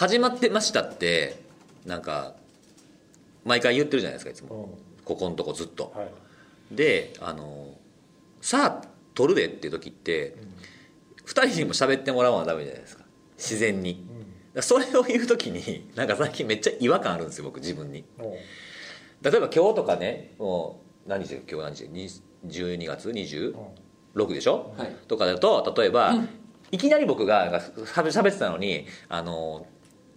始まってましたってなんか毎回言ってるじゃないですかいつも。うここのとこずっと。んはい。であのさあ撮るでっていう時って2人にも喋ってもらわなダメじゃないですか。自然に。だからそれを言う時になんか最近めっちゃ違和感あるんですよ僕自分に。うん。も例えば今日とかねもう何日今日何日に12月う26うん。でしょ、はい。とかだと例えば、いきなり僕がなんかしゃべ喋ってたのにあの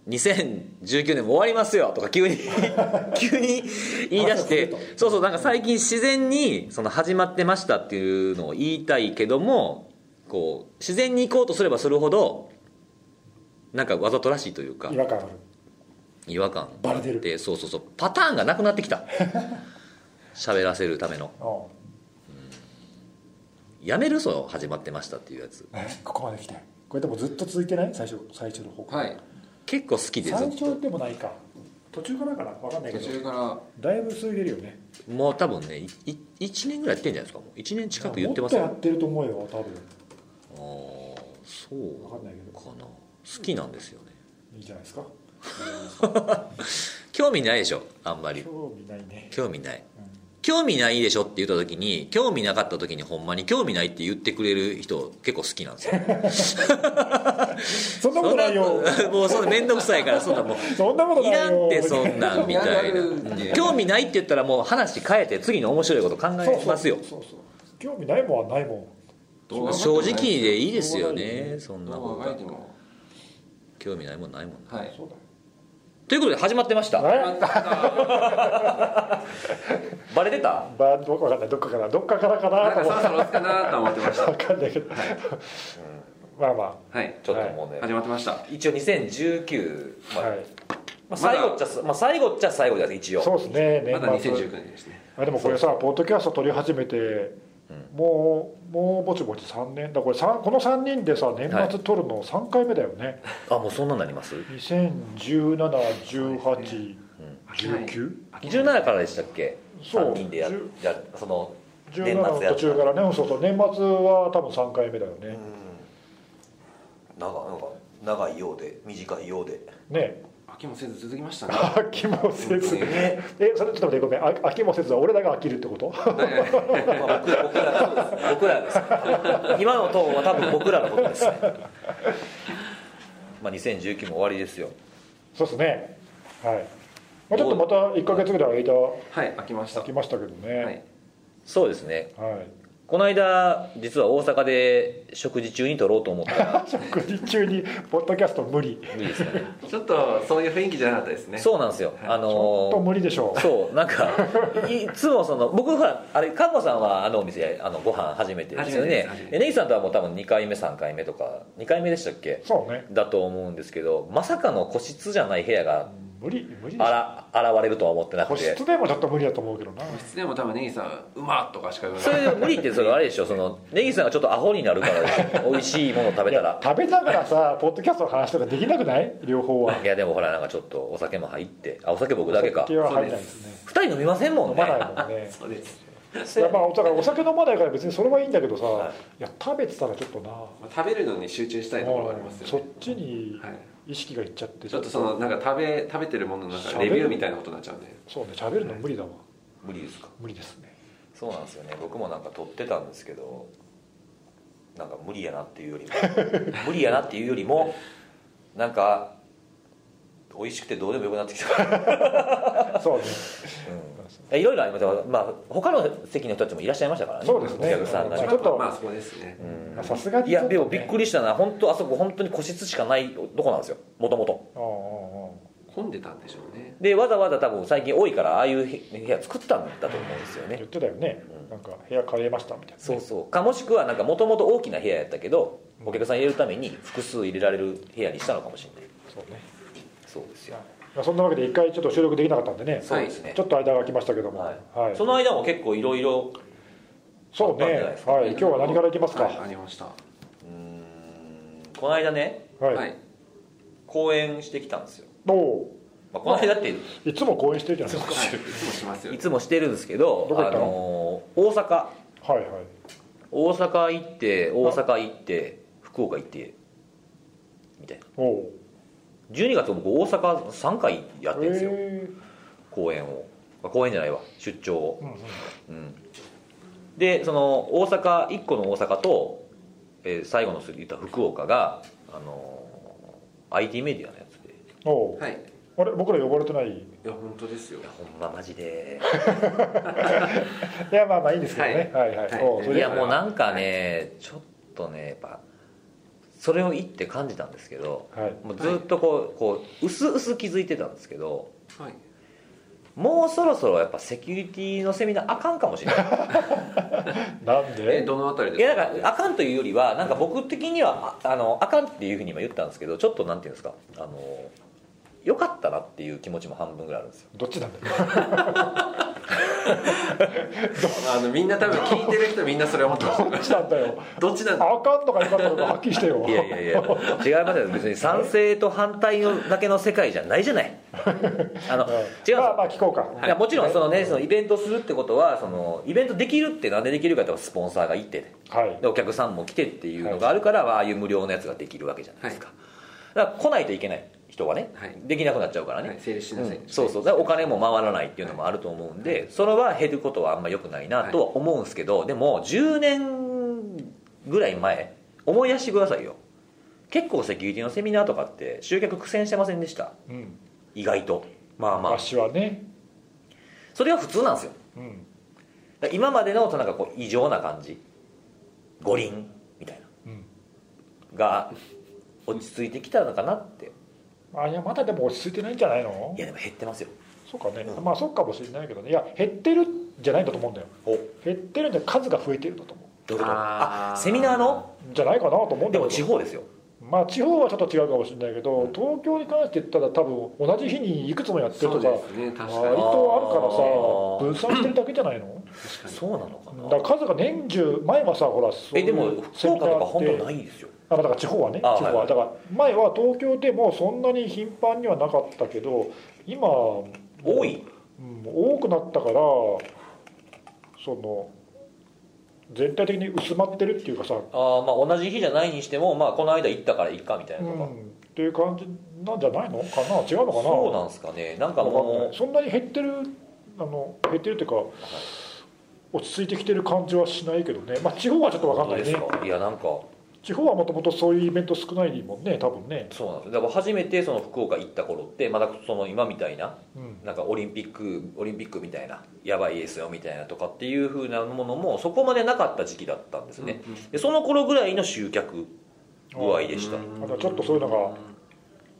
2019年も終わりますよとか急に 急に言い出してあそうそうなんか最近自然にその始まってましたっていうのを言いたいけどもこう自然に行こうとすればするほどなんかわざとらしいというか違和感ある。違和感バレてる。でそうそうそうパターンがなくなってきた。喋らせるための。うん。やめるそう始まってましたっていうやつ。えここまで来て。これでもずっと続いてない？最初最初の方はい結構好きでずっ最初でもないか。途中からかな？分かんないけ途ど中から。だいぶ過ぎてるよね。ともう多分ねいい1年ぐらいやってんじゃないですか？もう1年近く言ってますよ。もっとやってると思うよ多分。ああそう分かんないけど。かな好きなんですよね。いいじゃないですか。興味ないでしょあんまり。興味ないね。興味ない興味ないでしょって言った時に興味なかった時にほんまに興味ないって言ってくれる人結構好きなんですよ。そんなことないよ。そんなもうそんな面倒くさいからそんなもうそんなことないいらよんってそんなんみたいな。興味ないって言ったらもう話変えて次の面白いこと考そうえますよ。そうそうそう興味ないもんはないもん。正直でいいですよねそんな動方が興味ないもんないもんなはい。そうだ。よということで始まってました。え バレてた？まあど分かんない。どっかからどっかからかななんかと思そろそろ押すかなと思ってました。分かんないけど。まあまはい。ちょっともうね、始まってました。一応2019、あまあはい。まあ、最後っちゃ、まあ、最後っちゃ最後です一応。そうですね。年まだ末。2019年ですね。あでもこれさポッドキャスト撮り始めてもうもうぼちぼち3年。だこれこの3人でさ年末撮るの3回目だよね、あもうそんなになります？20171819、飽きない。17からでしたっけ？そう。3人でや10じゃその17年末やった。の途中からね。そうそう。年末は多分3回目だよね、長なんか長いようで短いようで。ね飽きもせず続きましたね。飽きもせず。えそれちょっと待ってごめん。あ飽きもせずは俺らが飽きるってこと？まあ、僕らです。ね僕らです。今のトーンは多分僕らのことですね。まあ2019も終わりですよ。そうですね。はい、まあ、ちょっとまた1か月ぐらい間はい飽きました。空きましたけどね。はい。そうですね。はいこの間実は大阪で食事中に撮ろうと思った。ら 食事中にポッドキャスト無理。無理ですよね。ちょっとそういう雰囲気じゃなかったですね。そうなんですよ、あちょっとの無理でしょう。そうなんか いつもその僕ほらあれ看護さんはあのお店あのご飯初めてですよね。す初めてでネギさんとはもう多分2回目3回目とか2回目でしたっけ？そうね。だと思うんですけどまさかの個室じゃない部屋が無理無理あら現れるとは思ってな個くて。室でもちょっと無理だと思うけどな。個室でも多分ネギさん「うまっ!」とかしか言わそない。れで無理ってそれあれでしょ？そのネギさんがちょっとアホになるからでしょ美味しいものを食べたら。食べながらさポッドキャストの話とかできなくない？両方は。いやでもほらなんかちょっとお酒も入って。あお酒僕だけか。酒は入らないですね。2人飲みませんもんね。飲まないもんね。そうです。いやまあだからお酒飲まないから別にそれはいいんだけどさ、はい。い、や食べてたらちょっとな。まあ食べるのに集中したいところがありますよそっねちにはい意識がいっちゃってちょっとそのなんか食べ食べてるもののなんかレビューみたいなことになっちゃうんでそうね喋るの無理だわ。無理ですか？無理ですね。そうなんですよね。僕もなんか撮ってたんですけどなんか無理やなっていうよりも 無理やなっていうよりもなんか美味しくてどうでもよくなってきた、そうねうん、いろいろありますよ。まあ他の席の人たちもいらっしゃいましたからね。そうですね。お客さんがちょっとまあそこですね。さすがにいやでもびっりくりしたな本当あそこ本当に個室しかないとこなんですよ。もともとあああ混んでたんでしょうね。でわざわざ多分最近多いからああいう部屋作ったんだと思うんですよね。あ言ってたよね、なんか部屋変えましたみたいな、ね、そうそう。かもしくはなんかもともと大きな部屋やったけどお客さん入れるために複数入れられる部屋にしたのかもしれない。そうねそうですよ。まあ、そんなわけで一回ちょっと収録できなかったんでね。そうですね。ちょっと間が空きましたけども。ははい。い、その間も結構いろいろそうね。あったんじゃないですか。はい。今日は何からいきますか？はいありました。うーん。この間ねはい、はい。公演してきたんですよ、おおまあ、この間っていつも公演してるじゃないですか。はい。いつもしますよ。いつもしてるんですけどどこ行ったの？あのー大阪。はいはい。大阪行って大阪行って福岡行ってみたいな。おお12月僕大阪3回やってるんですよ。へ公演を。あ公演じゃないわ。出張を。ー、うんうん。うん。でその大阪1個の大阪と、えー最後の言った福岡があのー IT メディアのやつで。おう。はい。あれ僕ら呼ばれてない？いいや本当ですよ。いやほんまマジで。やまあまあいいんですけどね。はいはい、はい。おうそれで。いやもうなんかねちょっとねやっぱそれを言って感じたんですけどはい。もうずっとこうこう薄々気づいてたんですけどはい。もうそろそろやっぱセキュリティのセミナーあかんかもしれない。なんえでどのあたりいですか？やだからあかんというよりはなんか僕的にはああのあかんっていうふうに今言ったんですけどちょっとなんていうんですか？あのよかったなっていう気持ちも半分ぐらいあるんですよ。どっちなんだよ。あのみんな多分聞いてる人みんなそれ思ってますどっちなんだよ。どっちなんだ？あかんとかよかったのかはっきりしてよ。いやいやいや。違いますよ別に賛成と反対のだけの世界じゃないじゃない。あのうん。違うんですよ。まあまあ聞こうか、いやもちろんそのねそのイベントするってことはそのイベントできるってなんでできるかってスポンサーがいてはい。でお客さんも来てっていうのがあるから、ああいう無料のやつができるわけじゃないですか、だから来ないといけない人がね、はい。できなくなっちゃうからね、はい整理しなさい。うん。そうそう。お金も回らないっていうのもあると思うんでそれは減ることはあんま良くないなとは思うんですけど、でも10年ぐらい前思い出してくださいよ。結構セキュリティのセミナーとかって集客苦戦してませんでした？うん。意外と。まあまあ。昔はね。それは普通なんですよ。うん。今までのなんかこう異常な感じ。五輪みたいうん。なが落ち着いてきたのかなってあいやまだでも落ち着いてないんじゃないの？いやでも減ってますよ。そうかね。まあそうかもしれないけどね。いや減ってるんじゃないんだと思うんだよ。お。減ってるんじゃ数が増えてるんだと思どういうこと？あセミナーの？うじゃないかなと思うんだけど。でも地方ですよまあ地方はちょっと違うかもしれないけど東京に関して言ったら多分同じ日にいくつもやってるとかね割に。とあるからさ分散してるだけじゃないの？そうなのかだなから数が年中前はさほらそういうえでも福岡とか本当ないですよあだから地方はねあ地方は、はいだから前は東京でもそんなに頻繁にはなかったけど今多い？うん、多くなったからその全体的に薄まってるっていうかさ、あーまあ同じ日じゃないにしてもまあこの間行ったからいっかみたいうなとか、ん、っていう感じなんじゃないのかな？違うのかな？そうなんですかね。なんかもい。そんなに減ってるあの減ってるっていうか落ち着いてきてる感じはしないけどね。まあ地方はちょっとわかんないね。いやなんか地方はもともとそういうイベント少ないもんね多分ね、そうなんです。だから初めてその福岡行った頃ってまだその今みたいなうん、なんかオリンピックオリンピックみたいなやばいですよみたいなとかっていう風なものもそこまでなかった時期だったんですね、でその頃ぐらいの集客具合でした、あのちょっとそういうのが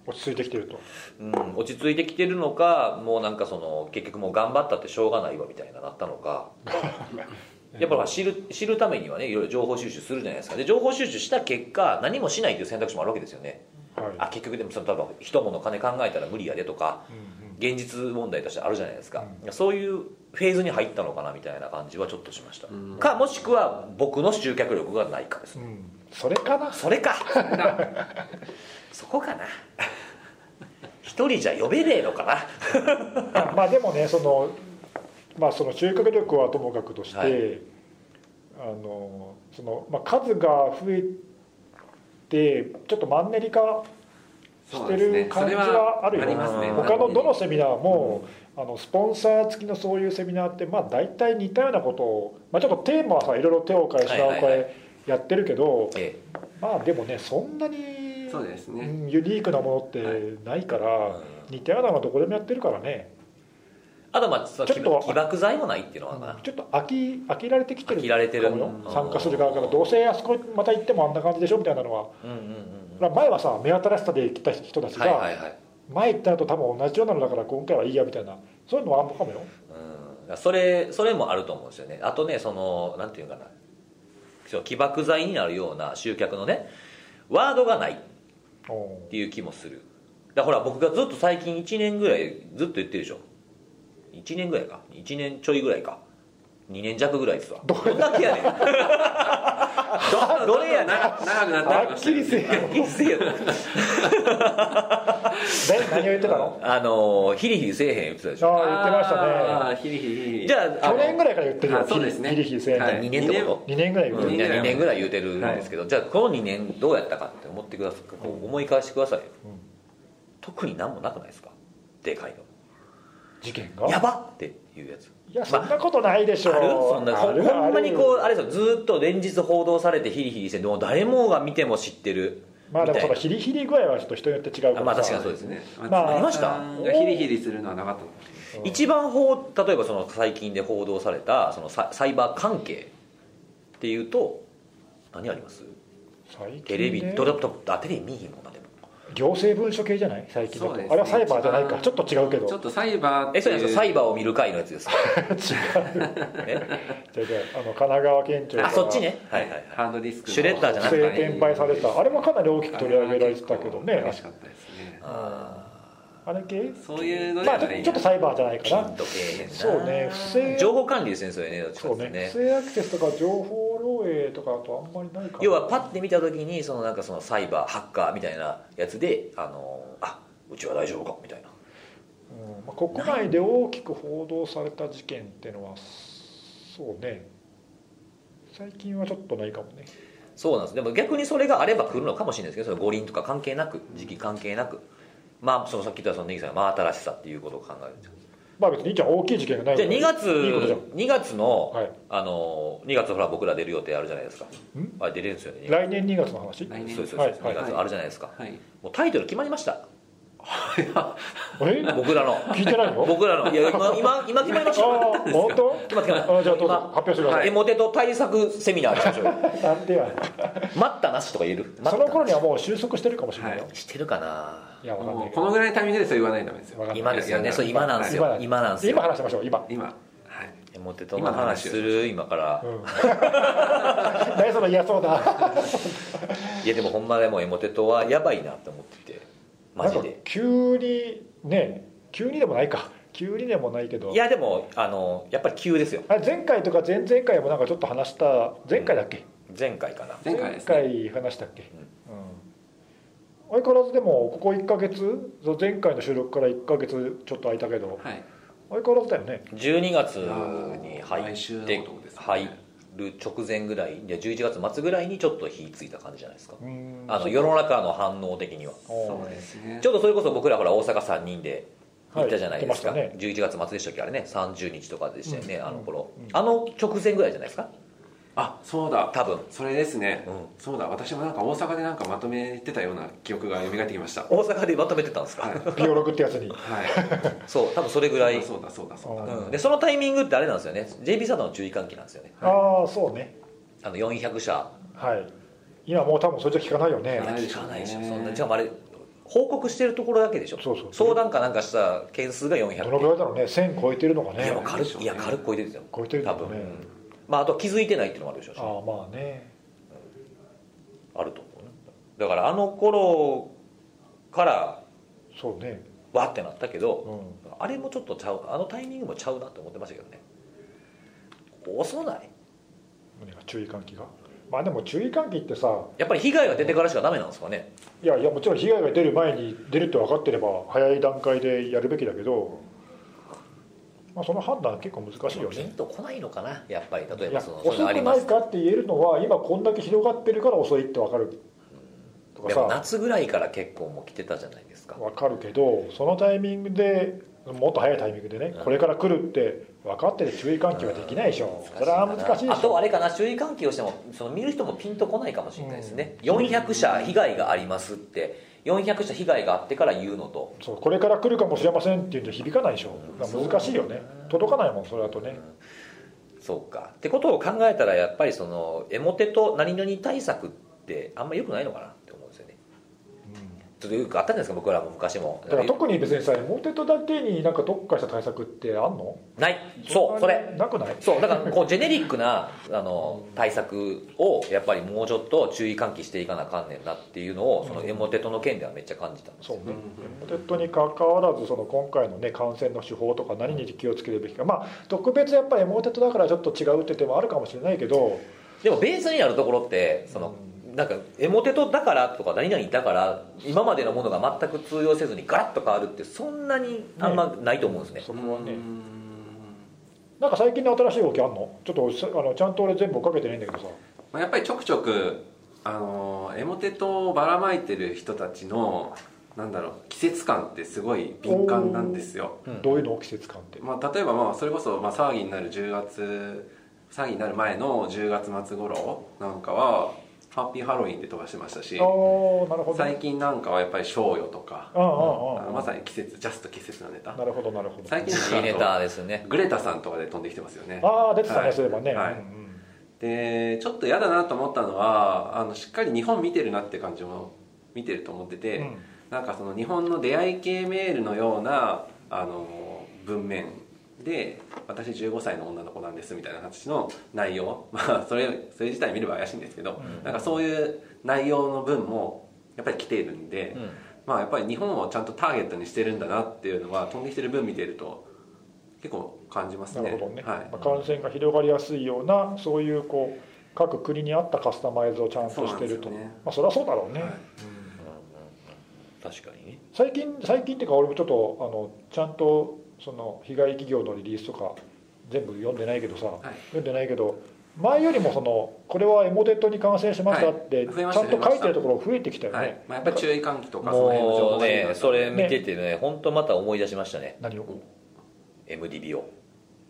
落ち着いてきてると。うん、落ち着いてきてるのかもうなんかその結局もう頑張ったってしょうがないわみたいななったのか やっぱ知る知るためにはねいろいろ情報収集するじゃないですか。で情報収集した結果何もしないという選択肢もあるわけですよね。はい。あ結局でもその多分人物金考えたら無理やでとかうんうん。現実問題としてあるじゃないですか、そういうフェーズに入ったのかなみたいな感じはちょっとしました、うん。かもしくは僕の集客力がないかです、うん。それかな？それか。そこかな。一人じゃ呼べねえのかな。まあでもねそのまあその集客力はともかくとして、はいあのその、まあ、数が増えてちょっとマンネリ化してる感じはあるよ。ありますね。他のどのセミナーも、あのスポンサー付きのそういうセミナーってまあ大体似たようなことを、まあ、ちょっとテーマはさいろいろ手を変え品を変はいはいえやってるけど、えまあでもねそんなにそうですねうんユニークなものってないから、え似たようなのはどこでもやってるからねあとまあそのちょっと起爆剤もないっていうのはちょっと飽き飽きられてきてる飽きられてる。参加する側から。どうせあそこまた行ってもあんな感じでしょみたいなのは。うんうんうん前はさ目新しさで来た人たちはいはがいはい。前行ったのと多分同じようなのだから今回はいいやみたいな。そういうのはあんのかもよ。うん。それそれもあると思うんですよね。あとねそのなんていうかな。起爆剤になるような集客のねワードがない。っおていう気もする。だからほら僕がずっと最近1年ぐらいずっと言ってるでしょ1年ぐらいか。1年ちょいぐらいか。2年弱ぐらいですわ。どんだけやねん。どどれやねん。長長くなってはきましたよっきりせえよ。何を言ってたの？あのヒリヒリせえへん言ってたでしょ。ああ言ってましたあねーヒリヒリヒリ。じゃあ去年ぐらいから言ってるよ。あそうですね。ヒリヒリせんはい2年ってこと？2年。ぐらい言ってる。2年 ,2 年ぐらい言うてるんですけど、じゃあこの2年どうやったかって思ってください。こう思い返してくださいよ特になんもなくないですか？でかい事件が？のやばっていうやつ。いやそんなことないでしょ、ある？そんなほある。ほんまにこうあれですよ。ずっと連日報道されてヒリヒリしてもう誰もが見ても知ってるまあでもそのヒリヒリ具合はちょっと人によって違うから。あまあ確かにさそうですね。まああありました？がヒリヒリするのはなかった。一番報例えばその最近で報道されたそのササイバー関係っていうと何あります？テレビドラップあテレビ見ひんもんな？行政文書系じゃない？最近だと、ね。あれはサイバーじゃないか。ちょっと違うけど。ちょっとサイバーえそうですよサイバーを見る会のやつですか？違う。え？違う違うあの神奈川県庁があそっちね。はいはいはい。ハードディスクの。シュレッダーじゃなくて。不正転売された。あれもかなり大きく取り上げられてたけどね。嬉しかったですね。ああれ系？そういうのではないちょっとサイバーじゃないーかな。そうね不正情報管理ですねそれねどっちかってね。不正アクセスとか情報漏洩とかだとあんまりないかな。要はパッて見た時にそのなんかそのサイバーハッカーみたいなやつであのあうちは大丈夫かみたいな。うん。まあ、国内で大きく報道された事件っていうのはそうね。最近はちょっとないかもね。そうなんです。でも逆にそれがあれば来るのかもしれないですけどその五輪とか関係なく時期関係なくまあそのさっき言ったそのネギさんが真新しさっていうことを考えるまあ別にいいじゃん大きい事件がないじゃあ2月いいことじゃん。2月の、はい。あの2月ほら僕ら出る予定あるじゃないですか。ん？あれ出れるんですよね。来年2月の話？来年。そうですそうです、はい2月あるじゃないですか、はい。もうタイトル決まりました。え 僕らの。聞いてないの？僕らの。いや今今今決まりました。本当？決まって決まってあじゃあどうぞ。今発表してください、エモテと対策セミナーしましょうよ。なんでや。待ったなしとか言える？その頃にはもう収束してるかもしれないよ、はい。してるかな。いやわかんない。このぐらいのタイミングでそう言わないとダメですよ。今ですよね。そう今なんですよ。今今なんですよ。今話しましょう今、今。はい。エモテとの話する？今から。うん、何その嫌そうだ。いやでもほんまでもエモテとはやばいなって思っててマジで。急にね急にでもないか。急にでもないけど。いやでもあのやっぱり急ですよ。あれ前回とか前々回もなんかちょっと話した前回だっけ、前回かな。前回ですね。前回話したっけ、うん。相変わらずでもここ1か月？前回の収録から1か月ちょっと空いたけど。はい。相変わらずだよね。12月に入ってことですね。入る直前ぐらいで11月末ぐらいにちょっと火ついた感じじゃないですか。うん。あの世の中の反応的には。そうですね。ちょうどそれこそ僕らほら大阪3人で行ったじゃないですか、はい行って11月末でしたっけ？あれね。30日とかでしたよね、うん。あの頃、うん。あの直前ぐらいじゃないですか？あそうだ。多分。それですね、うん。そうだ。私もなんか大阪でなんかまとめてたような記憶が蘇ってきました。大阪でまとめてたんですか、はい。ビオログってやつに。はい。そう多分それぐらい、そうだそうだそうだ。うん。うん、でそのタイミングってあれなんですよね。JB サードの注意喚起なんですよね。ああそうね。あの400社。はい。今もう多分それじゃ聞かないよね。聞かないでしょね。そんなしかもあれ報告してるところだけでしょ？そうそう。相談かなんかした件数が400どのぐらいだろうね。1000超えてるのかね。いや軽でしょうね。いいや軽く超えてるんですよ。超えてる多分、うんまああと気づいてないっていうのもあるでしょうし。ああまあね。あると思うね。だからあの頃からそうね。わってなったけど、うん。あれもちょっとちゃうあのタイミングもちゃうなって思ってましたけどね。遅ない？注意喚起が？まあでも注意喚起ってさやっぱり被害が出てからしかダメなんですかね？いやいやもちろん被害が出る前に出るって分かってれば早い段階でやるべきだけど、まあ、その判断は結構難しいよピンねとこないのかなやっぱり。例えばその遅くないかって言えるのは今こんだけ広がってるから遅いって分かる。とかでもさ夏ぐらいから結構もう来てたじゃないですか。分かるけどそのタイミングでもっと早いタイミングでねこれから来るって分かってて注意喚起はできないでしょ。それは難しいであしょ。とあれかな注意喚起をしてもその見る人もピンとこないかもしれないですね、400社被害がありますって400社被害があってから言うのと。そうこれから来るかもしれませんって言うんじゃ響かないでしょ難しいよね。届かないもんそれだとね。そうか。ってことを考えたらやっぱりそのエモテと何々対策ってあんま良くないのかなって思うんですよねとよくあったじゃないですか僕らも昔も。だから特に別にさモテトだけになんか特化した対策ってあんの？ない。そうそれ。なくない？そうだからこうジェネリックなあの対策をやっぱりもうちょっと注意喚起していかなあかんねんなっていうのをそのエモテトの件ではめっちゃ感じたんですよ。そう。ねモテトに関わらずその今回のね感染の手法とか何に気をつけるべきかまあ特別やっぱりモテトだからちょっと違うって点もあるかもしれないけど。でもベースにあるところってそのなんかエモテトだからとか何々だから今までのものが全く通用せずにガラッと変わるってそんなにあんまないと思うんですね。そこはね。うんなんか最近の新しい動きあんの？ちょっとさあのちゃんと俺全部追っかけてないんだけどさ。まあやっぱりちょくちょくあのエモテトをばらまいてる人たちのなんだろう季節感ってすごい敏感なんですよ、うん。どういうの季節感って？まあ、例えばまあそれこそまあ騒ぎになる10月騒ぎになる前の10月末頃なんかはハッピーハロウィンで飛ばしてましたし最近なんかはやっぱり賞与とかまさに季節ジャスト季節のネタ。なるほどなるほど。最近いいネタですねグレタさんとかで飛んできてますよね。ああ出てたね、はい。そういえばね、はい。うんうん。でちょっと嫌だなと思ったのはあのしっかり日本見てるなって感じも見てると思ってて、うん。なんかその日本の出会い系メールのようなあの文面で「私15歳の女の子なんです」みたいな話の内容。まあそれそれ自体見れば怪しいんですけど、うん。なんかそういう内容の文もやっぱり来ているんで、うん。まあやっぱり日本をちゃんとターゲットにしてるんだなっていうのは飛んできてる文見てると結構感じますね。なるほどね、はい。まあ、感染が広がりやすいようなそういうこう各国に合ったカスタマイズをちゃんとしてると、ね。まあそれはそうだろうね、はい。確かに。ね最近最近っていうか俺もちょっとあのちゃんとその被害企業のリリースとか全部読んでないけどさ、い。読んでないけど前よりもそのこれはエモテットに感染しましたって、ちゃんと書いてるところ増えてきたよね、はい。まあ、やっぱり注意喚起とかその辺の情報がいいなと。ねそれ見ててね本当また思い出しましたね。何を？MDB を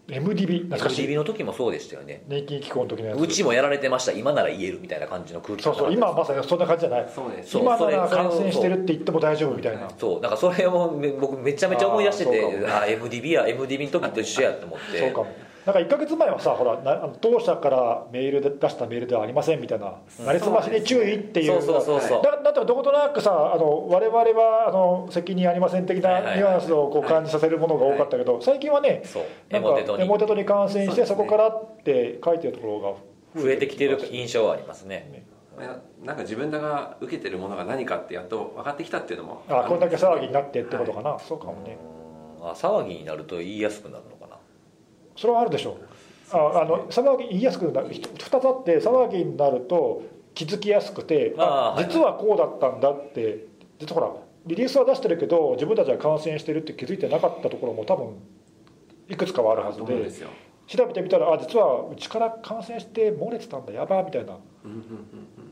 MDB 懐かしい。MDB の時もそうでしたよね。年金機構の時のやつ。うちもやられてました。今なら言えるみたいな感じの空気そうそう今はまさにそんな感じじゃない。そうです。そう今なら感染してるって言っても大丈夫みたいな。そうなんかそれをめ僕めちゃめちゃ思い出しててああ MDB や MDB の時と一緒やと思って。そうかもなんか1か月前はさほらなあの当社からメールで出したメールではありませんみたいなうん。なりすましに注意っていう。そうそうそうそう。だだってどことなくさあの我々はあの責任ありません的なニュアンスをこう感じさせるものが多かったけど最近はねなんかエモテトに。エモテトに感染してそこからって書いてるところが増えてきてる印象はありますね。まあなんか自分らが受けてるものが何かってやっと分かってきたっていうのもあこんだけ騒ぎになってってことかな、そうかもね。うんあ騒ぎになると言いやすくなるのかなそれはあるでしょう。ああの騒ぎ言いやすくなる2つあって騒ぎになると気づきやすくてあ実はこうだったんだって実はほらリリースは出してるけど自分たちは感染してるって気づいてなかったところも多分いくつかはあるはずで調べてみたらあ実はうちから感染して漏れてたんだやばーみたいなっ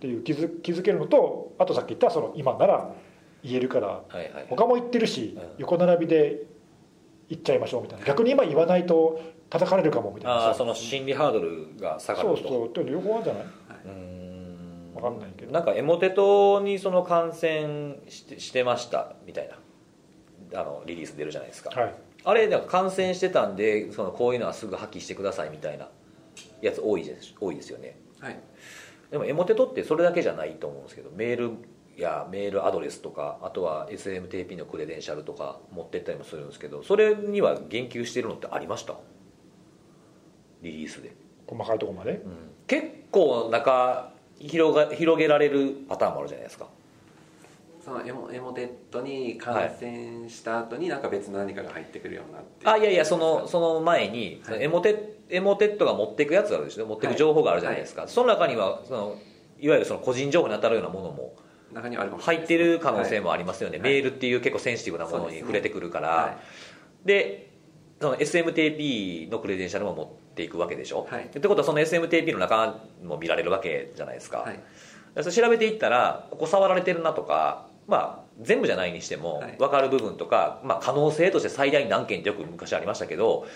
ていう気づ気づけるのとあとさっき言ったその今なら言えるから他も言ってるしうん。横並びで言っちゃいましょうみたいな。逆に今言わないと叩かれるかもみたいな。あその心理ハードルが下がると。そうそう。っていうの両方あるんじゃない。うんわかんないけど。なんかエモテトにその感染してしてましたみたいなあのリリース出るじゃないですか、はい。あれなんか感染してたんでそのこういうのはすぐ破棄してくださいみたいなやつ多いです多いですよね。はい。でもエモテトってそれだけじゃないと思うんですけどメールやメールアドレスとかあとは SMTP のクレデンシャルとか持ってったりもするんですけどそれには言及してるのってありました？リリースで、細かいところまで？結構中広が広げられるパターンもあるじゃないですか。そのエモエモテットに感染した後になんか別の何かが入ってくるようなって。あいやいやそのその前に、はい。そのエモテエモテットが持っていくやつがあるでしょ？持っていく情報があるじゃないですか、その中にはそのいわゆるその個人情報に当たるようなものも中にはあ入ってる可能性もありりますよね、はい。メールっていう結構センシティブなものに触れてくるから、はでその SMTP のクレデンシャルも持っていくわけでしょ、はい。ってことはその SMTP の中も見られるわけじゃないですか、はい。それ調べていったらここ触られてるなとかまあ全部じゃないにしてもはい。分かる部分とか、まあ、可能性として最大何件ってよく昔ありましたけど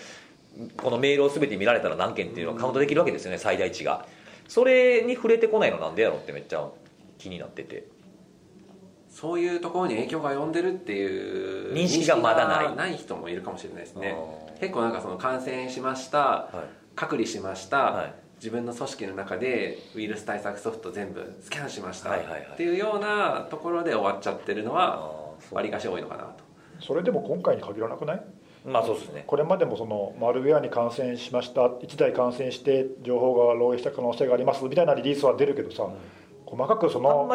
このメールを全て見られたら何件っていうのがカウントできるわけですよね最大値が。それに触れてこないのなんでやろうってめっちゃ気になってて。そういうところに影響が及んでるっていう認識がまだない。ない人もいるかもしれないですね。あー結構なんかその感染しましたはい。隔離しました、はい。自分の組織の中でウイルス対策ソフト全部スキャンしました、はいはいはい。っていうようなところで終わっちゃってるのあはーそう。わりかし多いのかなと。それでも今回に限らなくない？まあそうですね。これまでもそのマルウェアに感染しました1台感染して情報が漏洩した可能性がありますみたいなリリースは出るけどさ、細かくその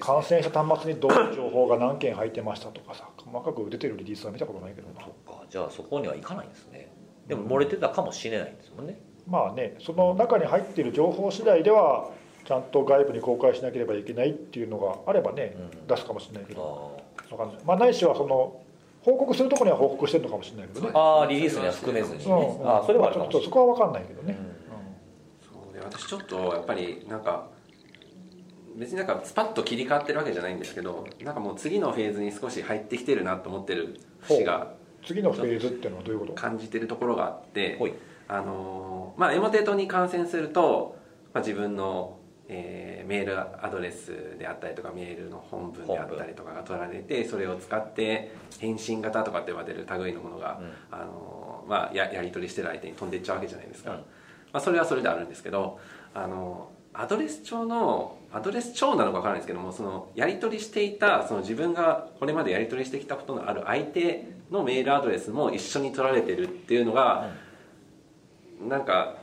感染した端末にどういう情報が何件入ってましたとかさ細かく出てるリリースは見たことないけどな。そっかじゃあそこにはいかないんですね。でも漏れてたかもしれないんですもんね。まあねその中に入っている情報次第ではちゃんと外部に公開しなければいけないっていうのがあればね、うん。出すかもしれないけあどわかんない、まあ、ないしはその報告するところには報告してるのかもしれないけどね。あーリリースには含めずにね。う。んあーそれはちょっとそこは分かんないけどね、そうで私ちょっとやっぱりなんか別になんかスパッと切り替わってるわけじゃないんですけどなんかもう次のフェーズに少し入ってきてるなと思ってる節が次のフェーズっていうのはどういうこと？感じてるところがあってあのーまあエモテットに感染すると、まあ、自分の、えーメールアドレスであったりとかメールの本文であったりとかが取られてそれを使って返信型とかって呼ばれる類のものが、あのーまあ、ややり取りしてる相手に飛んでいっちゃうわけじゃないですか、うん。まあ、それはそれであるんですけどあのアドレス帳のアドレス帳なのか分からないですけどもそのやり取りしていたその自分がこれまでやり取りしてきたことのある相手のメールアドレスも一緒に取られてるっていうのが、なんか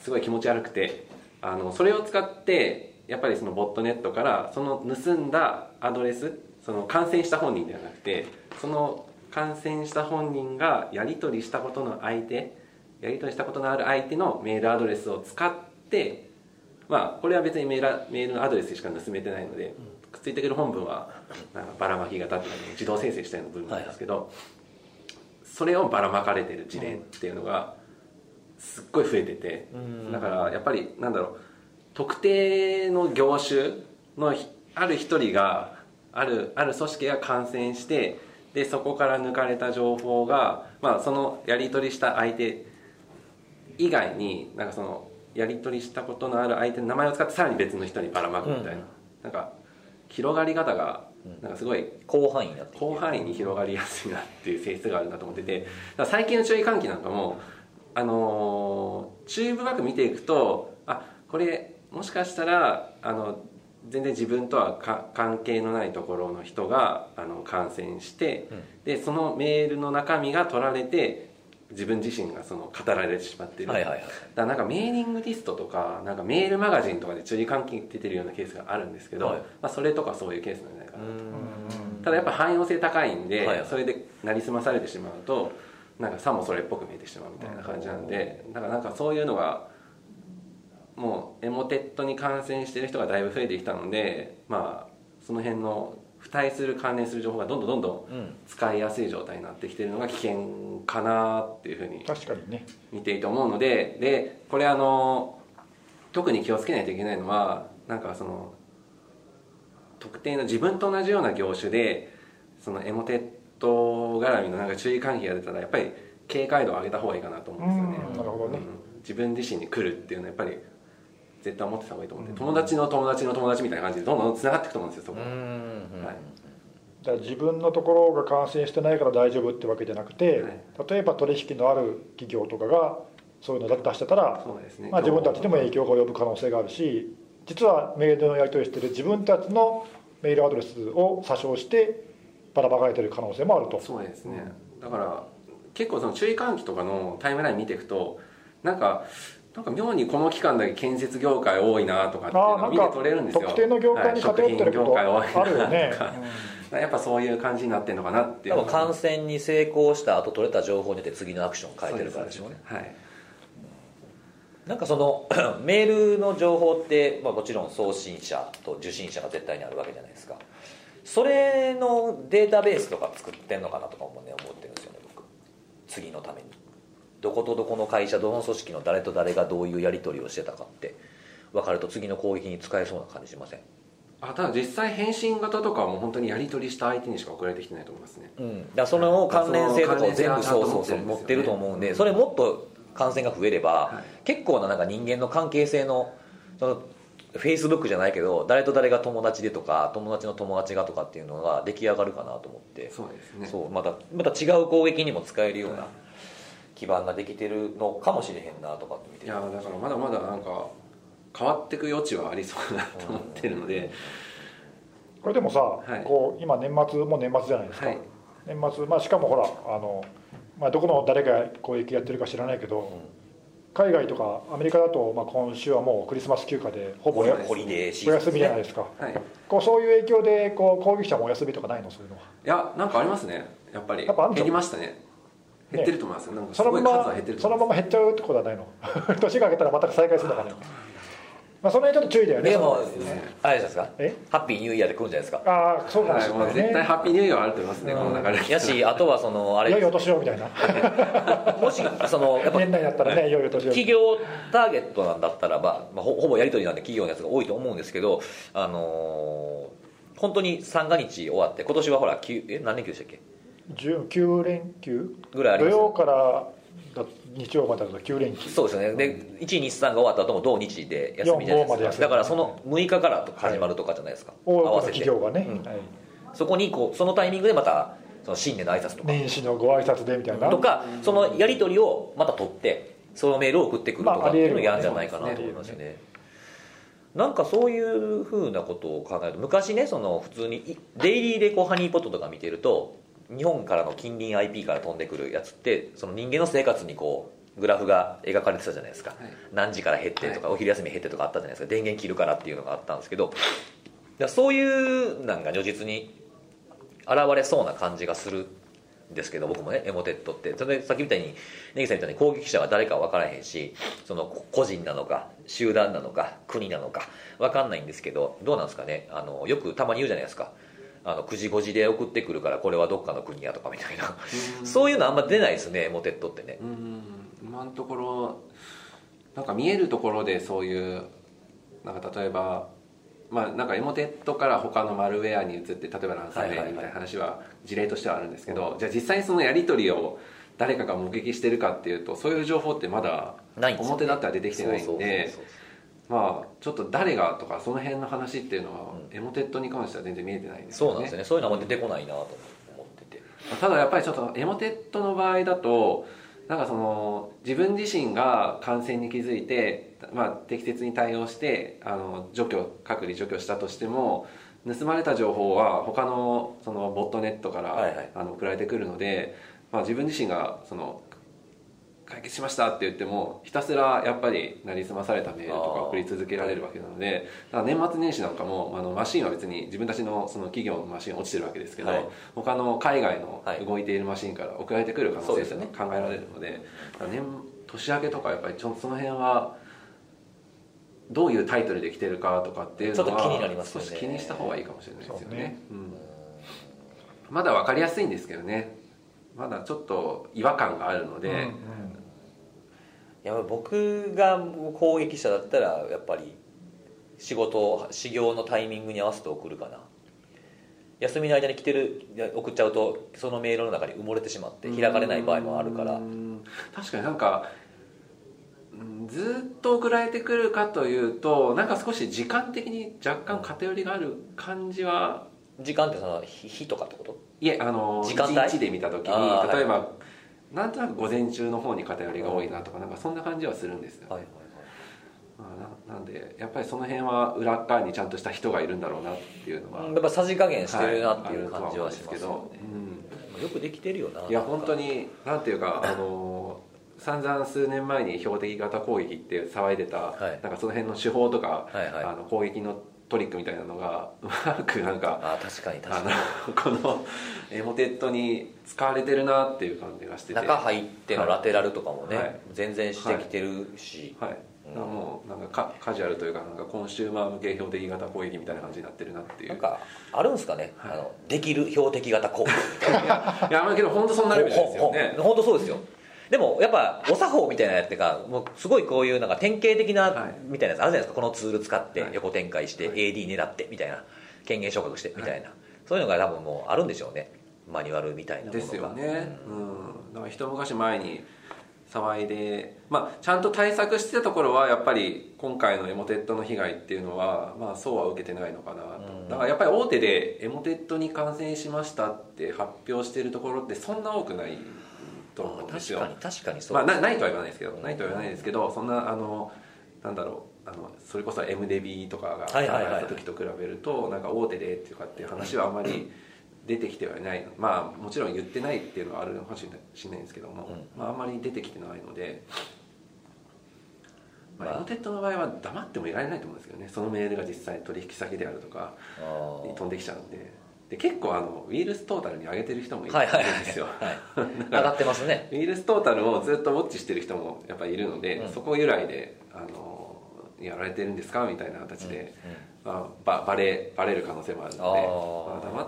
すごい気持ち悪くてあのそれを使ってやっぱりそのボットネットからその盗んだアドレスその感染した本人ではなくてその感染した本人がやり取りしたことの相手やり取りしたことのある相手のメールアドレスを使ってまあこれは別にメールメールのアドレスしか盗めてないので、くっついてくる本文はなんかばらまき型って自動生成したような文文なんですけど、それをばらまかれてる事例っていうのがすっごい増えてて、だからやっぱりなんだろう特定の業種のひある一人があるある組織が感染してでそこから抜かれた情報が、まあ、そのやり取りした相手以外になんかそのやり取りしたことのある相手の名前を使ってさらに別の人にばらまくみたいな、うん。なんか広がり方がなんかすごい広範囲になってきて広範囲に広がりやすいなっていう性質があるなと思ってて。最近の注意喚起なんかもあのー注意深く見ていくとあこれもしかしたらあの全然自分とはか関係のないところの人があの感染して、でそのメールの中身が取られて自分自身がその語られてしまっている、はいはいはい。だからなんかメーリングリストとかなんかメールマガジンとかで注意喚起出てるようなケースがあるんですけど、はい。まあ、それとかそういうケースなんじゃないかなと。うん。ただやっぱ汎用性高いんで、はいはい。それでなりすまされてしまうとなんかさもそれっぽく見えてしまうみたいな感じなんでだからなんかそういうのがもうエモテットに感染してる人がだいぶ増えてきたのでまあその辺の付帯する関連する情報がどんどんどんどんうん。使いやすい状態になってきてるのが危険かなっていうふうに確かにね。見ていて思うのででこれあの特に気をつけないといけないのはなんかその特定の自分と同じような業種でそのエモテット絡みのなんか注意喚起が出たらやっぱり警戒度を上げた方がいいかなと思うんですよね。うん。なるほどね。うん。自分自身に来るっていうのはやっぱり絶対思ってた方がいいと思うんで、友達の友達の友達みたいな感じでどんどんつながっていくと思うんですよそこは、うん。はい。だから自分のところが感染してないから大丈夫ってわけじゃなくて、はい。例えば取引のある企業とかがそういうの出してたら、そうですね。まあ、自分たちにも影響が及ぶ可能性があるし実はメールのやり取りしてる自分たちのメールアドレスを詐称してばらまかれてる可能性もあると。そうですね。だから結構その注意喚起とかのタイムライン見ていくとなんかなんか妙にこの期間だけ建設業界多いなとかっていうあのを見て取れるんですよ。特定の業界に偏ってることはい食品業界多い。なあるよね。とかやっぱそういう感じになってるのかなっていう。多分感染に成功した後取れた情報によって次のアクションを変えてるからでしょうね。はい。なんかその メールの情報って、まあ、もちろん送信者と受信者が絶対にあるわけじゃないですか。それのデータベースとか作ってんのかなとかもね思ってるんですよね僕。次のためにどことどこの会社どの組織の誰と誰がどういうやり取りをしてたかって分かると次の攻撃に使えそうな感じしません？あただ実際返信型とかはもう本当にやり取りした相手にしか送られてきてないと思いますね。うん、だからその関連性とかを全部そうはそうそう持っててるると思うんん。でそれもっと感染が増えれば、はい。結構ななんか人間の関係性のそのフェイスブックじゃないけど誰と誰が友達でとか友達の友達がとかっていうのが出来上がるかなと思って。そうですね。そう。またまた違う攻撃にも使えるような基盤ができてるのかもしれへんなとかって見ていやだからまだまだなんか変わっていく余地はありそうだなと思ってるので、これでもさ、い。こう今年末もう年末じゃないですか、はい。年末、まあ、しかもほらあの、まあ、どこの誰が攻撃やってるか知らないけど、海外とかアメリカだと、まあ、今週はもうクリスマス休暇でほぼお休みじゃないですか、はい、いこうそういう影響でこう攻撃者もお休みとかないの？そういうのは。やなんかありますね。やっぱり。やっぱ減りましたね減ってると思いますよ。なんかすそのまま数は減ってるとそのままま減っちゃうってことはないの。年が明けたらまた再開するのかねまあその辺ちょっと注意だよね。でもあれじゃないですか？え？ハッピーニューイヤーで来るんじゃないですか？ああそうかもしれないね。絶対ハッピーニューイヤーはあると思いますね、うん。この流れ。やしあとはそのあれ良いお年をみたいな。もしそのやっぱ年内だったらね良いお年を。企業ターゲットなんだったらば、まあ、ほほぼやり取りなんで企業のやつが多いと思うんですけどあのー本当に三が日終わって今年はほら9え何連休でしたっけ？10 9連休？ぐらいあります土曜からだ日曜までだと9連休。そうですよね。で123が終わった後も土日で休みじゃない4 5までですかだからその6日からと始まるとかじゃないですか、多くの合わせて。企業がね、うん。はい。そこにこうそのタイミングでまたその新年の挨拶とか。年始のご挨拶でみたいな。とかそのやり取りをまた取ってそのメールを送ってくるとまあかっていうのをやるんじゃないかなと思いますよね。なんかそういうふうなことを考えると昔ねその普通にいデイリーでこうハニーポットとか見てると日本からの近隣 IP から飛んでくるやつってその人間の生活にこうグラフが描かれてたじゃないですか、はい。何時から減ってとか、お昼休み減ってとかあったじゃないですか。電源切るからっていうのがあったんですけど。だそういうなんか如実に現れそうな感じがするんですけど僕もねエモテットって。それでさっきみたいにネギさんみたいに攻撃者が誰か分からへんしそのこ個人なのか集団なのか国なのか分かんないんですけどどうなんですかね。あのよくたまに言うじゃないですかあの9時5時で送ってくるからこれはどっかの国やとかみたいな。そういうのあんま出ないですねエモテットってね。うん。今のところなんか見えるところでそういうなんか例えばまあなんかエモテットから他のマルウェアに移って例えばランサムウェアにみたいな話は事例としてはあるんですけど、じゃあ実際にそのやり取りを誰かが目撃してるかっていうとそういう情報ってまだ表だっては出てきてないんでまあちょっと誰がとかその辺の話っていうのは、エモテットに関しては全然見えてないんですよね。そうなんですよね。そういうのは出てこないなと思ってて。ただやっぱりちょっとエモテットの場合だとなんかその自分自身が感染に気づいて、まあ、適切に対応してあの除去隔離除去したとしても盗まれた情報は他のそのボットネットから、はいはい。あの送られてくるので、まあ、自分自身がその解決しましたって言ってもひたすらやっぱりなりすまされたメールとか送り続けられるわけなのでだから年末年始なんかもあのマシンは別に自分たちのその企業のマシン落ちてるわけですけど、はい。他の海外のはい。動いているマシンから送られてくる可能性って考えられるのでだから年年明けとかやっぱりちょその辺はどういうタイトルで来てるかとかっていうのはちょっと気になりますよね。少し気にした方がいいかもしれないですよね。ね。うん。まだ分かりやすいんですけどね。まだちょっと違和感があるので、うんうん。いや僕が攻撃者だったらやっぱり仕事始業のタイミングに合わせて送るかな。休みの間に来てる送っちゃうとそのメールの中に埋もれてしまって開かれない場合もあるから。うん確かになんかうんずっと送られてくるかというとなんか少し時間的に若干偏りがある感じは時間ってその日日とかってこと？いえあの時間帯？1日で見た時に例えば、なんとなく午前中の方に偏りが多いなとかなんかそんな感じはするんですよ、はいはいまあななんでやっぱりその辺は裏っ側にちゃんとした人がいるんだろうなっていうのは、はいやっぱさじ加減してるなっていうはい感じはしますあるとはよ思うんですけど、うん。ねよくできてるよないや本当になんていうか。あの散々数年前に標的型攻撃って騒いでた、はい。なんかその辺の手法とか、はいはい。あの攻撃のトリックみたいなのが うまくなんかあ確かに確あかに。のこのエモテットに使われてるなっていう感じがしてて。中入ってのラテラルとかもね、はい。全然してきてるし、はい、うん。もうなんかカカジュアルというかなんかコンシューマー向け標的型攻撃みたいな感じになってるなっていう。なんかあるんですかね、はい。あのできる標的型攻撃みたいな。いやまあけど本当そんなレベルですよね。本当そうですよでもやっぱお作法みたいなやつってかもうすごいこういうなんか典型的なはい。みたいなやつあるじゃないですか。このツール使ってはい。横展開してはい。AD 狙ってみたいな。権限昇格してみたいな、そういうのが多分もうあるんでしょうね。マニュアルみたいなものが。ですよね、うん、だから一昔前に騒いで、まあ、ちゃんと対策してたところはやっぱり今回のエモテットの被害っていうのは、まあ、そうは受けてないのかなと、うん。だからやっぱり大手でエモテットに感染しましたって発表してるところってそんな多くないと思うんですよ。確かに確かにそう、まあ、なないとは言わないですけどないとは言わないですけどそんなあのなんだろうあのそれこそ MDB とかがはいった時と比べるとなんか大手でっていうかっていう話はあまり出てきてはいない。まあもちろん言ってないっていうのはあるのかもしれないんですけども、まあ、あんまり出てきてないので。まあ、まあ。エモテットの場合は黙ってもいられないと思うんですけどね。そのメールが実際取引先であるとかに飛んできちゃうんでで結構あのウイルストータルに上げてる人もいるんはいはいはい。ですよ、はい。上がってますね。ウイルストータルをずっとウォッチしてる人もやっぱりいるので、うん。そこ由来であのやられてるんですかみたいな形で、まあ、ばバレバレる可能性もあるのでまあ黙っ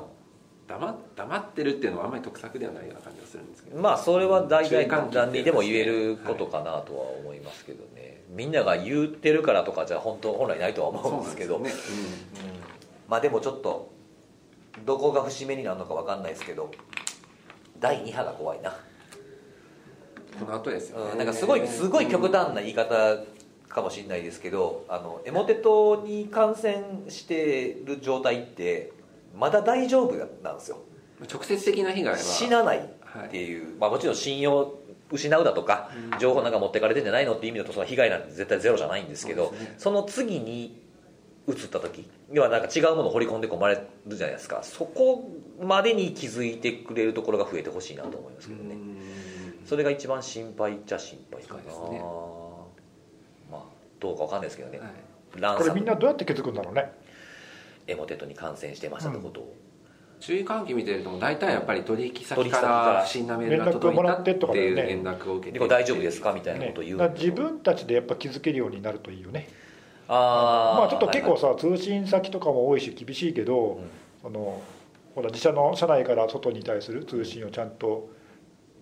黙黙ってるっていうのはあんまり得策ではないような感じがするんですけどまあそれは大体何にでも言えることかなとは思いますけどね、みんなが言ってるからとかじゃ本当本来ないとは思うんですけど。そうなんですよね。まあでもちょっとどこが節目になるのか分かんないですけど第2波が怖いな、うんこの後ですよね、うん、なんかすごいすごい極端な言い方かもしれないですけどあのエモテトに感染してる状態ってまだ大丈夫なんですよ。直接的な被害は。死なないっていう、まあ、もちろん信用失うだとか、情報なんか持ってかれてんじゃないのっていう意味だとその被害なんて絶対ゼロじゃないんですけどその次に移った時要はなんか違うものを掘り込んで込まれるじゃないですか。そこまでに気づいてくれるところが増えてほしいなと思いますけどね、うん。それが一番心配っちゃ心配かな、ね。まあどうかわかんないですけどね、はい。ランこれみんなどうやって気づくんだろうね。エモテットに感染してましたってこと。を、注意喚起見てると大体やっぱり取引先からら。不審なメールが届いたっていう連絡を受けて。でこれ大丈夫ですかみたいなねことを言う。だから自分たちでやっぱ気づけるようになるといいよねあーまあちょっと結構さ、通信先とかも多いし厳しいけど、そのほら自社の社内から外に対する通信をちゃんと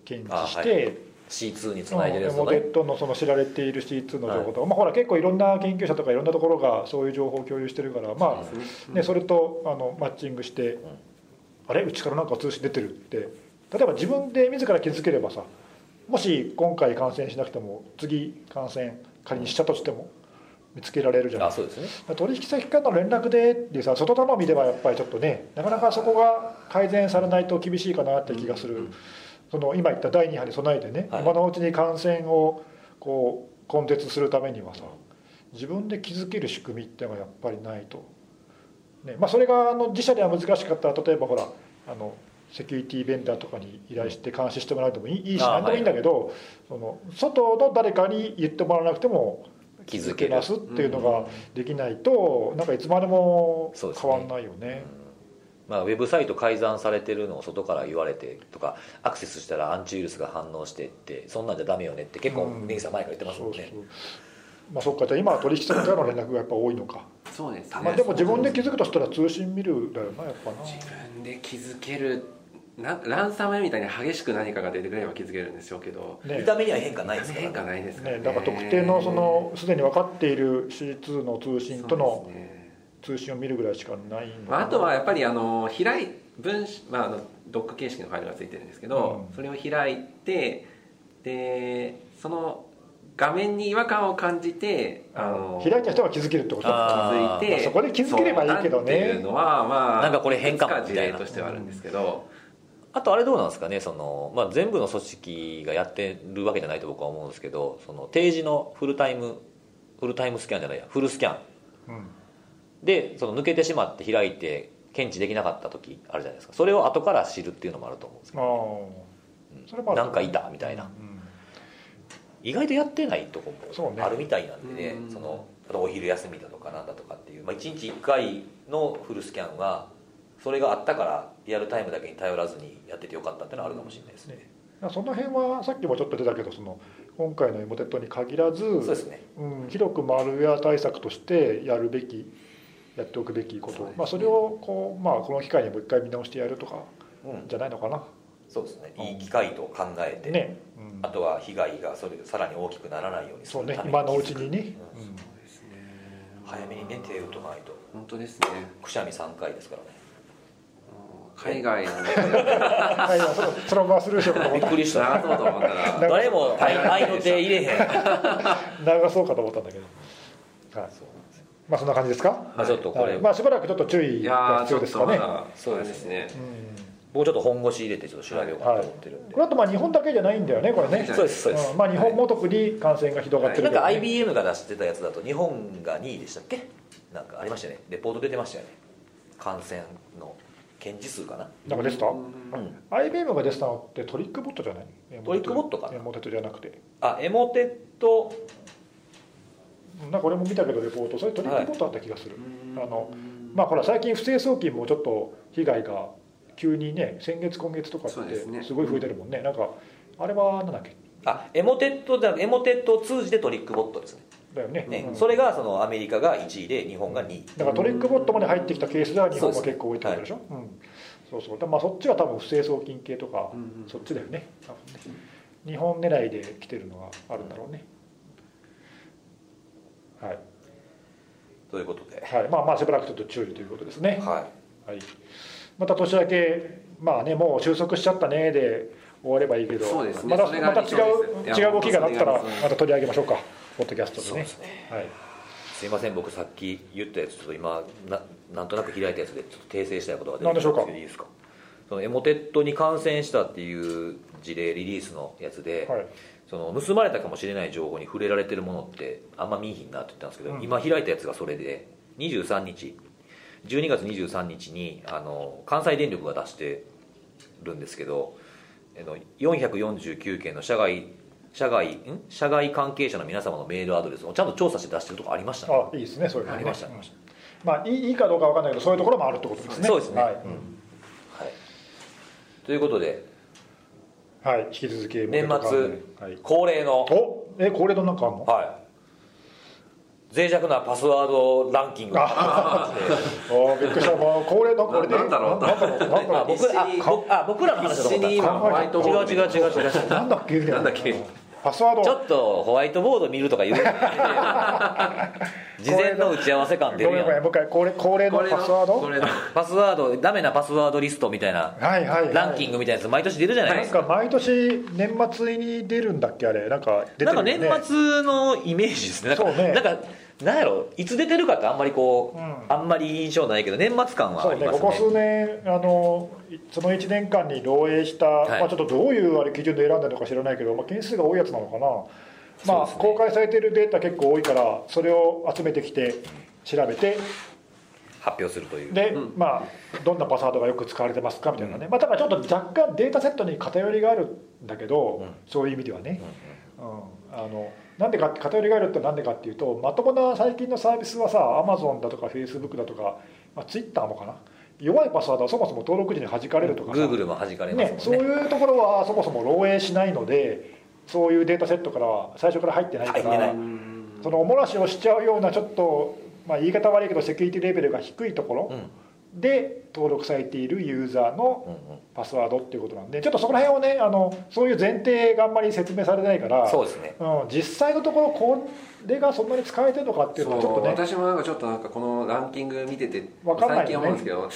検知しあて、C2 につないでるやつエモとかねデットのその知られている C2 の情報とか、まあ、ほら結構いろんな研究者とかいろんなところがそういう情報を共有してるから、まあね、それとあのマッチングして、あれ？うちからなんか通信出てるって。例えば自分で自ら気づければさもし今回感染しなくても次感染仮にしたとしても見つけられるじゃない。あそうですね。取引先からの連絡でってさ外頼みではやっぱりちょっとねなかなかそこが改善されないと厳しいかなって気がする、その今言った第2波に備えてね、はい。今のうちに感染をこう根絶するためにはさ自分で気づける仕組みっていうのがやっぱりないと、ねまあ、それがあの自社では難しかったら例えばほらあのセキュリティベンダーとかに依頼して監視してもらうでもいいしあ何でもいいんだけど、その外の誰かに言ってもらわなくても気づけるますっていうのができないとなんかいつまでもそうですね。変わんないよね。まあ、ウェブサイト改ざんされてるのを外から言われてとかアクセスしたらアンチウイルスが反応してってそんなんじゃダメよねって結構うん。ネギさん前から言ってますもんね、そうそう。まあそっかじゃあ今は取引先からの連絡がやっぱ多いのか、そうですね。まあ、でも自分で気づくとしたら通信見るだよなやっぱな。自分で気づけるなランサムウェアみたいに激しく何かが出てくれば気づけるんでしょうけど。ね。見た目には変化ないですから変化ないですからね、だから特定のそのすでに分かっている C2 の通信との通信を見るぐらいしかないのかな。まあ、あとはやっぱりあの開い文章、まあ、あのドック形式のファイルがついてるんですけど、うん。それを開いてでその画面に違和感を感じてあの開いた人は気づけるってこと？あ気づいて、まあそこで気づければいいけどね。っていうのはまあなんかこれ変かもいくつ事例としてはあるんですけど、あとあれどうなんですかねその、まあ、全部の組織がやってるわけじゃないと僕は思うんですけどその定時のフルタイムフルタイムスキャンじゃないやフルスキャン。うん。でその抜けてしまって開いて検知できなかった時あるじゃないですか。それを後から知るっていうのもあると思うんですけああ。それもある。なんかいたみたいな。うん意外とやってないとこもあるみたいなんでねうん。そのお昼休みだとかなんだとかっていう、まあ、1日1回のフルスキャンはそれがあったからリアルタイムだけに頼らずにやっててよかったっていうのはあるかもしれないですね、その辺はさっきもちょっと出たけどその今回のエモテットに限らずそうですねうん、広くマルウェア対策としてやるべきやっておくべきこと。そうですね。まあ、それをこう、まあ、この機会にもう一回見直してやるとかうん。じゃないのかな、そうですね。いい機会と考えて、ね、うん。あとは被害がそれさらに大きくならないようにすそうね。るため今のうちにね、うん。うん。そうですね。早めにね手を打たないと。本当ですね。くしゃみ3回ですからね海外なんではいそのそのままスルーしようかと思っびっくりした長そうと思ったら。誰も愛愛の手入れへん。そうかと思ったんだけど、はい、まあそんな感じですか、まあちょっとこれ、はい。まあしばらくちょっと注意が必要ですかね。そうでそうですすね僕ちょっと本腰入れてちょっと調べようかなと思ってるんで、これあとまあ日本だけじゃないんだよねこれね。はい。そうですそうです、うん。まあ日本も特に感染が広がってるなんか IBM が出してたやつだと日本が2位でしたっけ？なんかありましたよね。レポート出てましたよね。感染の検知数かな？なんか出てた、うん。IBM が出てたのってトリックボットじゃない？トリックボットかな？エモテットじゃなくて。あエモテットなんか俺も見たけどレポートそれトリックボットあった気がする、うんあのまあほら最近不正送金もちょっと被害が急にね先月今月とかってすごい増えてるもんね。なんかあれはなんだっけ？あエモテットじゃエモテットを通じてトリックボットですねだよね。ねうん。それがそのアメリカが1位で日本が2位。だからトリックボットまで入ってきたケースでは日本そうです。も結構多いってことでしょ？うん。そうそう。だまあそっちは多分不正送金系とか、うんうん。そっちだよね。多分ね。日本狙いで来てるのがあるんだろうね。はい、ということで。はい、まあまあしばらくちょっと注意ということですね。ははい、また年明けまあねもう収束しちゃったねで終わればいいけどそうですね。またまた違う違う動きがなったらまた取り上げましょうかポッドキャストでねね。はい。いすいません僕さっき言ったやつちょっと今ななんとなく開いたやつでちょっと訂正したいことが出て何でしょうかきたんですけど。いいですか？そのエモテットに感染したっていう事例リリースのやつで、はい。その盗まれたかもしれない情報に触れられてるものってあんま見えひんなって言ったんですけど、うん。今開いたやつがそれで23日12月23日にあの関西電力が出してるんですけどあの449件の社外社外ん？社外関係者の皆様のメールアドレスをちゃんと調査して出してるとこありましたね。あいいですねそういうのね。ありましたうん。まあいいいいかどうかわかんないけどそういうところもあるってことですね。そうですね。はい、はい、ということではい、引き続き年末はい、恒例のおえこれどんなんかあんの？はい。脆弱なパスワードランキング。があ びっくりした。もう恒例のこれでななんだろう。なんだろうなんだろうあ僕らの話だと思った。違う違う違う違う。なんだっけ？なんだっけ？パスワード。ちょっとホワイトボード見るとか言う 事前の打ち合わせ感出ごるやん。めんごめん。もう一回恒例恒例のこれのパスワード？これの。パスワードダメなパスワードリストみたいなはいはい、はい、ランキングみたいなやつ毎年出るじゃないですか。なんか毎年年末に出るんだっけあれ。なんか出てなんか年末のイメージですね。なんかそうね。なんかなんやろいつ出てるかってあんまりこう、うん。あんまり印象ないけど年末感はそうありますね。ねここ数年あのその1年間に漏洩した、はい。まあ、ちょっとどういうあれ基準で選んだのか知らないけど、まあ、件数が多いやつなのかな、まあ公開されてるデータ結構多いからそれを集めてきて調べて発表するという。で、うん。まあどんなパスワードがよく使われてますかみたいなね、まあ、だからちょっと若干データセットに偏りがあるんだけど、うん。そういう意味ではね、うん、あのなんでか偏りがあるってなんでかっていうとまともな最近のサービスはさアマゾンだとかフェイスブックだとか、まあ、ツイッターもかな。弱いパスワードはそもそも登録時に弾かれるとかさ。グーグルも弾かれますね、そういうところはそもそも漏洩しないのでそういうデータセットからは最初から入ってないから入ってない。そのおもらしをしちゃうようなちょっと、まあ、言い方悪いけどセキュリティレベルが低いところ、うんで登録されているユーザーのパスワードっていうことなんでちょっとそこら辺をねあのそういう前提があんまり説明されないからそうですね。うん、実際のところこれがそんなに使われてるのかっていうのはちょっとね私もなんかちょっとなんかこのランキング見ててわかんないよね。最近思うんですけど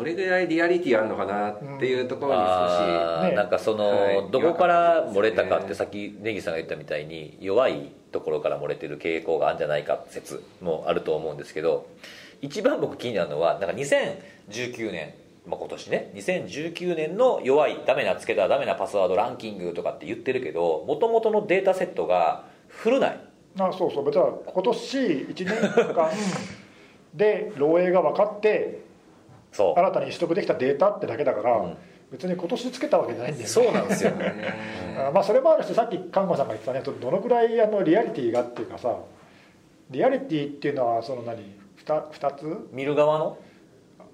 どれぐらいリアリティあるのかなっていうところに少し、ねなんかその、はい。どこから漏れたかってさっきネギさんが言ったみたいに弱いところから漏れてる傾向があるんじゃないか説もあると思うんですけど一番僕気になるのはなんか2019年、まあ、今年ね。2019年の弱いダメなつけたダメなパスワードランキングとかって言ってるけどもともとのデータセットが古ない。あそうそう。別に今年1年間で漏洩が分かってそ新たに取得できたデータってだけだから、うん。別に今年つけたわけじゃないんだよね。うそうなんですよ あまあそれもあるしさっき看護さんが言ってたねどどのくらいあのリアリティがっていうかさリアリティっていうのはその何？2, 二つ？見る側の？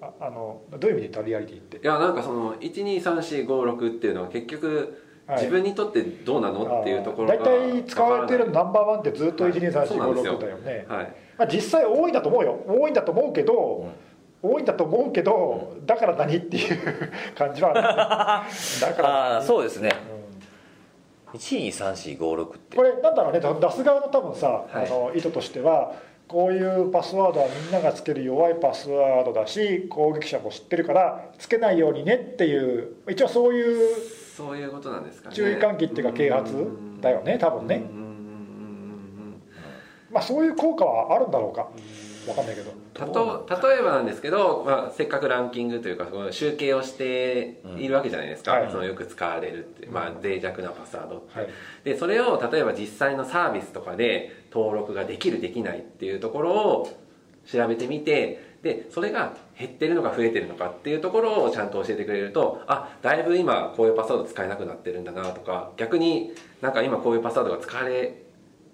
ああのどういう意味で言っリアリティって？いやなんかその123456っていうのは結局はい。自分にとってどうなの？っていうところが大体使われてるナンバーワンってずっとはい。そうなんですよ。123456だよね、はい。まあ、実際多いんだと思うよ。多いんだと思うけど、多いんだと思うけどだから何っていう感じはある、ね、だから。ああそうですね。うん。123456って。これなんだろうね出す側の多分さ、はい。あの意図としてはこういうパスワードはみんながつける弱いパスワードだし攻撃者も知ってるからつけないようにねっていう一応そういうそういうことなんですかね。注意喚起っていうか啓発だよね多分ね。まあそういう効果はあるんだろうか。わかんないけどた？と例えばなんですけど、まあ、せっかくランキングというかその集計をしているわけじゃないですか、はい。そのよく使われるって、まあ、脆弱なパスワードって、はい。でそれを例えば実際のサービスとかで登録ができるできないっていうところを調べてみてでそれが減ってるのか増えてるのかっていうところをちゃんと教えてくれるとあだいぶ今こういうパスワード使えなくなってるんだなとか逆になんか今こういうパスワードが使われ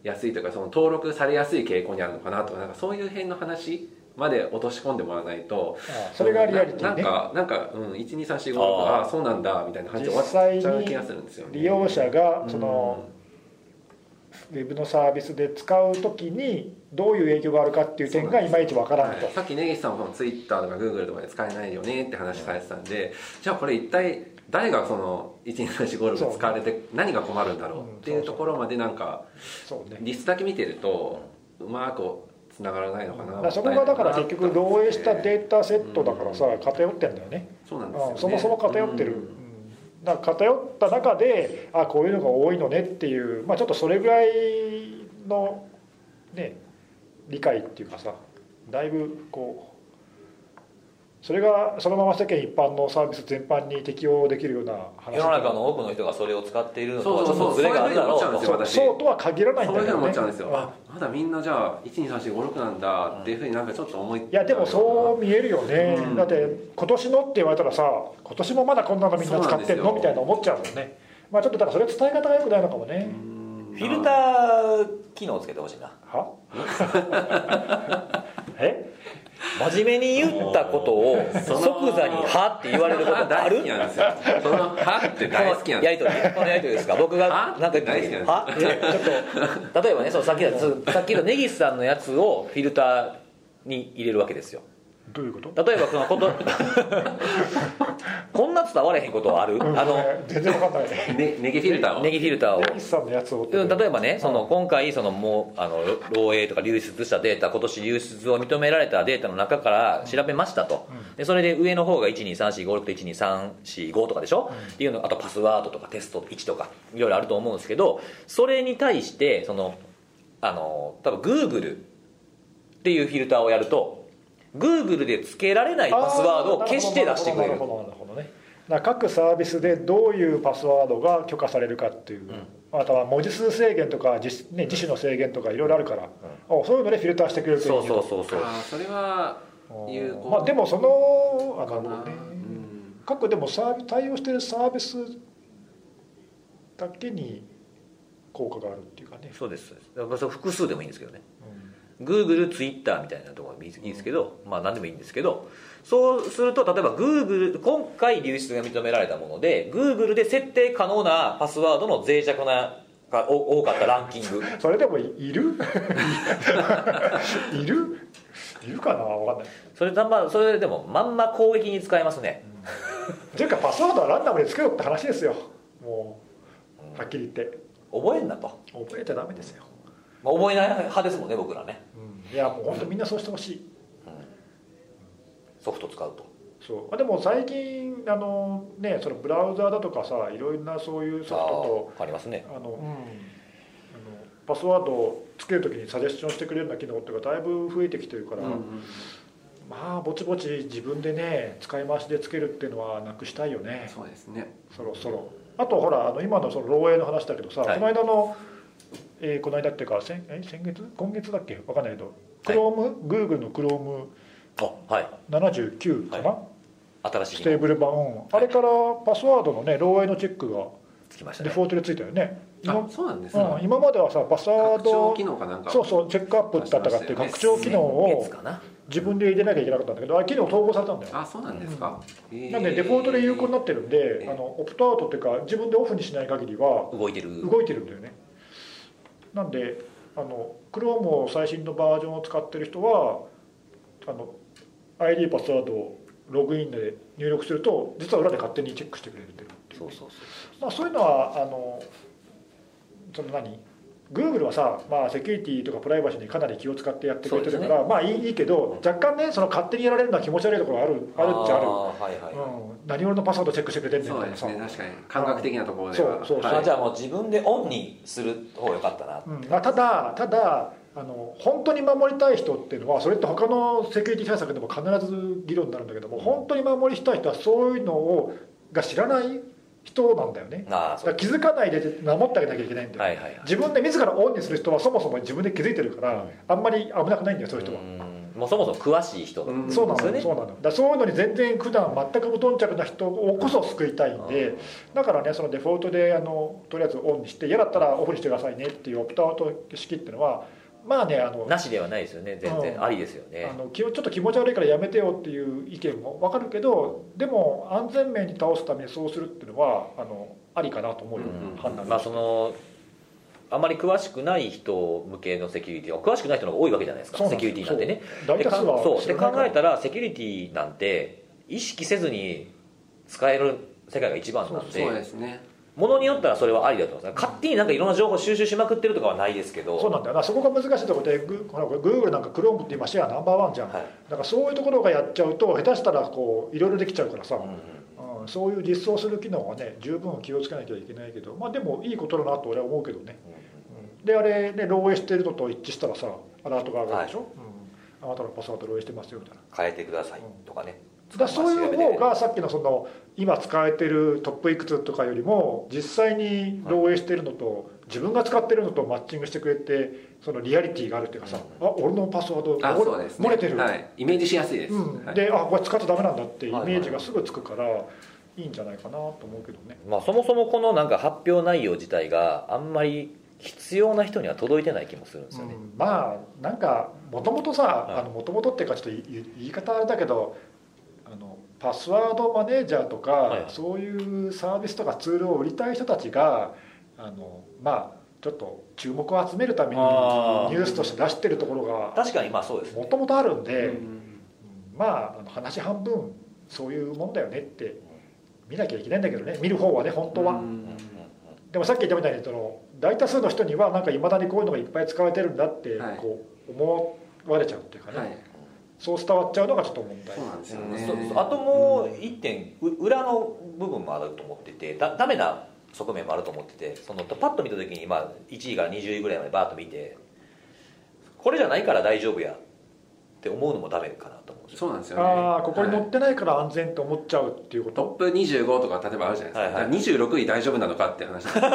やすいというかその登録されやすい傾向にあるのかなとかなんかそういう辺の話まで落とし込んでもらわないとそれがリアリティね。ななんかなんか、うん、12345ああ。そうなんだみたいな感じで終わっちゃう気がするんですよね。に利用者がそのウェブのサービスで使う時にどういう影響があるかっていう点がいまいちわからんと。はい、さっき根岸さんもツイッターとかグーグルとかで使えないよねって話されてたんで、じゃあこれ一体誰がその123456で使われて何が困るんだろうっていうところまでなんかリストだけ見てるとうまくつながらないのかなそこがだから結局漏洩したデータセットだからさ偏ってんだよね。そうなんですよ、ね、うん。そもそも偏ってる、ううんん。だから偏った中であこういうのが多いのねっていう、まあ、ちょっとそれぐらいのね理解っていうかさだいぶこうそれがそのまま世間一般のサービス全般に適用できるような話。世の中の多くの人がそれを使っているのとはちょそうそう。そうっとズレがあるだろうそういうふうに思っちゃうんですよ私。そう。そうとは限らないんだよね。思っちゃうんですよ、うん。あまだみんなじゃあ123456なんだっていうふうになんかちょっと思いいやでもそう見えるよね、うん。だって今年のって言われたらさ今年もまだこんなのみんな使ってるの？みたいな思っちゃうもんね。まあちょっとだからそれ伝え方がよくないのかもね、うん。フィルター機能をつけてほしいな。は？え？真面目に言ったことを 即座に「は」って言われることあ大る？好きなんですよその「は」って大好きなんですりとりこのやりとりですか？僕がはなんか言った時大好きなんですは？え ちょっと例えばねそうさっきのさっきの根岸さんのやつをフィルターに入れるわけですよどういうこと？例えばそのこと こんな伝われへんことはある？あのえー全然わかんない。ねネギフィルターを。ネギフィルターを。例えばねその今回そのもうあの漏洩とか流出したデータ今年流出を認められたデータの中から調べましたと、でそれで上の方が12345と12345とかでしょ、っていうのあとパスワードとかテスト1とかいろいろあると思うんですけどそれに対してそのあの多分 Google っていうフィルターをやると Google で付けられないパスワードを消して出してくれる。なるほどなるほどね。各サービスでどういうパスワードが許可されるかっていう、あとは文字数制限とか自,、ね、自主の制限とかいろいろあるから、あそういうのでフィルターしてくれるといいそうそうそうそう。それは有効まあでもそのあかな、のねうん。各でもサービ対応してるサービスだけに効果があるっていうかね、そうですそうです。だから複数でもいいんですけどね。うん Google、Twitter みたいなところでもいいんですけど、まあ何でもいいんですけど、そうすると、例えば Google、今回流出が認められたもので、Google で設定可能なパスワードの脆弱ながお多かったランキング。それでもいいる？いる？いるかな？わかんない。それだまあそれでもまんま攻撃に使えますね。っていうかパスワードはランダムでつけろって話ですよ。もうはっきり言って。覚えんなと。覚えちゃダメですよ、まあ、覚えない派ですもんね、僕らね。いやもう本当みんなそうしてほしい。ソフト使うと。そう。まあでも最近あのねそのブラウザーだとかさいろいろなそういうソフトあありますね。とあの、うん、あのパスワードをつけるときにサジェスションしてくれるような機能っていうのがだいぶ増えてきてるから、うんうん。まあぼちぼち自分でね使い回しでつけるっていうのはなくしたいよね。そうですね。そろそろ。あとほらあの今のその漏洩の話だけどさ、はい。この間の、えーこの間っていうか先え先月？今月だっけ？わかんないけど。はい。Chrome、Google の Chrome79 あはい。かな、新しいステーブル版、うんあれからパスワードのね漏洩のチェックがつきましたね。デフォルトでついたよね。今,、あそうなんですね、うん、今まではさパスワードそうそうチェックアップだったかっていう拡張機能先を。自分で入れなきゃいけなかったんだけどあれ機能統合されたんだよ。あそうなんですか、へー。なんでデフォルトで有効になってるんでえ。あのオプトアウトっていうか自分でオフにしない限りは動いてる。動いてるんだよねなんであの Chrome を最新のバージョンを使ってる人はあの ID パスワードをログインで入力すると実は裏で勝手にチェックしてくれるっていうそうそうそう。まあ、そういうのはあのその何？Google はさ、まあ、セキュリティとかプライバシーにかなり気を使ってやってくれてるから、そうまあいいいいけど若干ねその勝手にやられるのは気持ち悪いところがあるあるっちゃある。ーはいはい。うん、何俺のパスワードチェックしてくれてんねんそうね。確かに感覚的なところでは。そうそうはい。あじゃあもう自分でオンにする方がよかったな。うんまあ、ただただあの本当に守りたい人っていうのはそれって他のセキュリティ対策でも必ず議論になるんだけども本当に守りたい人はそういうのをが知らない人なんだよね。だから気づかないで守ってあげなきゃいけないんだよ、はいはいはい。自分で自らオンにする人はそもそも自分で気づいてるから、あんまり危なくないんだよそういう人は、うん。もうそもそも詳しい人。うんそうなの。ねそうなのだそういうのに全然普段全く無頓着な人をこそ救いたいんでだからねそのデフォルトであのとりあえずオンにして嫌だったらオフにしてくださいねっていうオプトアウト式っていうのはまあねあのなしではないですよね全うん。然ありですよね。あの気をちょっと気持ち悪いからやめてよっていう意見も分かるけどでも安全面に倒すためにそうするっていうのはあのありかなと思うよ、うん。判断まあそのあまり詳しくない人向けのセキュリティ詳しくない人の方が多いわけじゃないですか。セキュリティなんてね。そう。大多数はで考えたらセキュリティなんて意識せずに使える世界が一番なんで。そうですねものによったらそれはありだと思います。勝手になんかいろんな情報収集しまくってるとかはないですけど。そうなんだよ。なそこが難しいところでグほらこれ Google なんか Chrome って今シェアナンバーワンじゃん、はい。だからそういうところがやっちゃうと下手したらこういろいろできちゃうからさ、うんうんうん。そういう実装する機能はね十分気をつけなきゃいけないけど。まあでもいいことだなと俺は思うけどね、うんであれね漏洩してるのと一致したらさアラートが上がるでしょ、うん、あなたのパスワード漏洩してますよみたいな。変えてくださいとかねだそういう方がさっきのその今使えてるトップいくつとかよりも実際に漏洩してるのと自分が使ってるのとマッチングしてくれてそのリアリティがあるっていうかさ、あ俺のパスワードあ漏ね。漏れてる、はい、イメージしやすいです、うん。はい。であこれ使っちゃダメなんだってイメージがはいすぐつくからいいんじゃないかなと思うけどね。まあ、そもそもこのなんか発表内容自体があんまり必要な人には届いてない気もするんですよね、うん。まあなんかもともとさはい。もともとっていうかちょっと言い言い方あれだけどパスワードマネージャーとか、はい。そういうサービスとかツールを売りたい人たちがあのまあちょっと注目を集めるためにニュースとして出してるところが確かにまあそうですね。もともとあるんで、まあ話半分そういうもんだよねって見なきゃいけないんだけどね。見る方はね本当は。うんでもさっき言ったみたいにその大多数の人にはなんかいまだにこういうのがいっぱい使われてるんだってはい。こう思われちゃうっていうかね、はいそう伝わっちゃうのがちょっと問題。そうなんですようんね。そうそう。あともう一点う裏の部分もあると思っててだダメな側面もあると思っててそのパッと見た時に、まあ、1位から20位ぐらいまでバーッと見てこれじゃないから大丈夫やって思うのもダメかなと思うんですよ。そうなんですよね。ああここに載はいってないから安全と思っちゃうっていうこと、トップ25とか例えばあるじゃないですか,、はいはい。26位大丈夫なのかって話 そうそう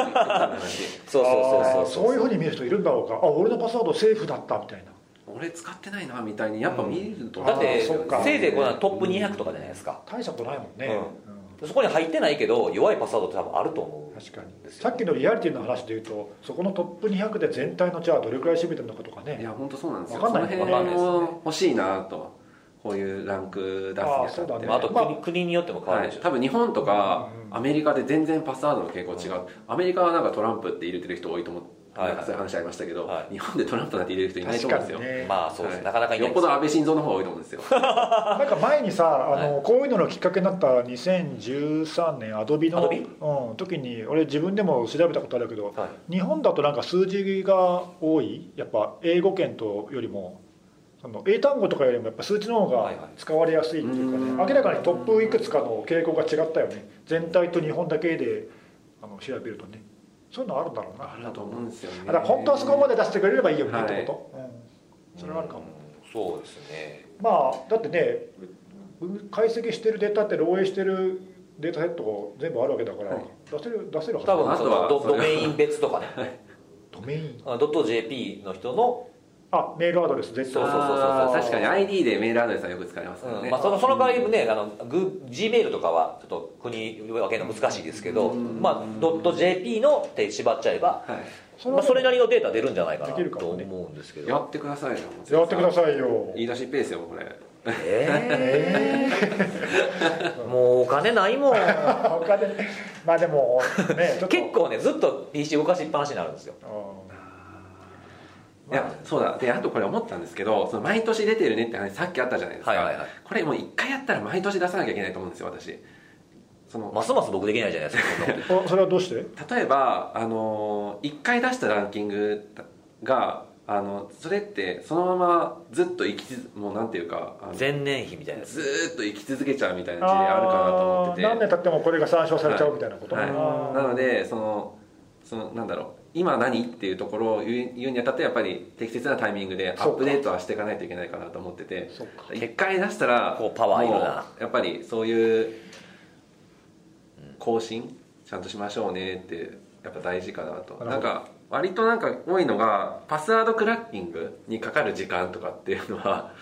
そうあーそう。そういうふうに見る人いるんだろうか。あ俺のパスワードセーフだったみたいな俺使ってないなみたいにやっぱ見ると、だってせいぜいこのトップ200とかじゃないですか。大したことないもんね、そこに入ってないけど弱いパスワードって多分あると思う確かにですよ。さっきのリアリティの話でいうとそこのトップ200で全体のじゃあどれくらい占めてるのかとかね。いや本当そうなんですよ。わかんない。その辺わかんないですね。も欲しいなとこういうランク出すにあたって。あとまあ国,、国によっても変わはいるでしょ、多分日本とかアメリカで全然パスワードの傾向違う、アメリカはなんかトランプって入れてる人多いと思って、なんかそういう話ありましたけど、はい。日本でトランプなんて入れる人いないと思うんですよ、ね。まあそうです、はい。なかなかいないよっぽど安倍晋三の方が多いと思うんですよ。なんか前にさあの、こういうののきっかけになった2013年アドビの？うん、時に俺自分でも調べたことあるけどはい。日本だとなんか数字が多い？やっぱ英語圏とよりもその英単語とかよりもやっぱ数値の方が使われやすいっていうかね、うん。明らかにトップいくつかの傾向が違ったよね。全体と日本だけであの調べるとねそういうのあるんだろうな。あると思うんですよね。だから本当はそこまで出してくれればいいよねってこと、うん、それはあるかも、うんそうですね。まあだってねう解析してるデータって漏洩してるデータセットが全部あるわけだから、はい。出せる出せるはず多分あとはドドメイン別とかね。ドメイン。あドット .jp の人の、あメールアドレス絶対そうそうそうそう。確かに ID でメールアドレスはよく使われますからね、うん。まあ、そのその代わりねあのグ Gmail とかはちょっと国分けるの難しいですけど、うん。まあ、ドット .jp のって縛っちゃえば、はい。それはまあ、それなりのデータ出るんじゃないかなできるかと思うんですけど。やってくださいよやってくださいよ。言い出しっぺですよこれ。ええー？もうお金ないもん。え他でまあでもね結構ねずっと PC 動かしっぱなしになるんですよ。うんいやそうだ。であとこれ思ったんですけどその毎年出てるねって話さっきあったじゃないですか、はいはいはい。これもう一回やったら毎年出さなきゃいけないと思うんですよ私。そのますます僕できないじゃないですか それはどうして？例えばあの1回出したランキングがあのそれってそのままずっと生きつもうなんていうか前年比みたいなやつ。ーっと生き続けちゃうみたいな事例あるかなと思ってて。何年経ってもこれが参照されちゃうみたいなこと、はい。あー。なのでそのそのなんだろう今何？っていうところを言う言うにあたってやっぱり適切なタイミングでアップデートはしていかないといけないかなと思ってて。一回出したらこうパワーいるな。もうやっぱりそういう更新ちゃんとしましょうねってやっぱ大事かなと。なんか割となんか多いのがパスワードクラッキングにかかる時間とかっていうのは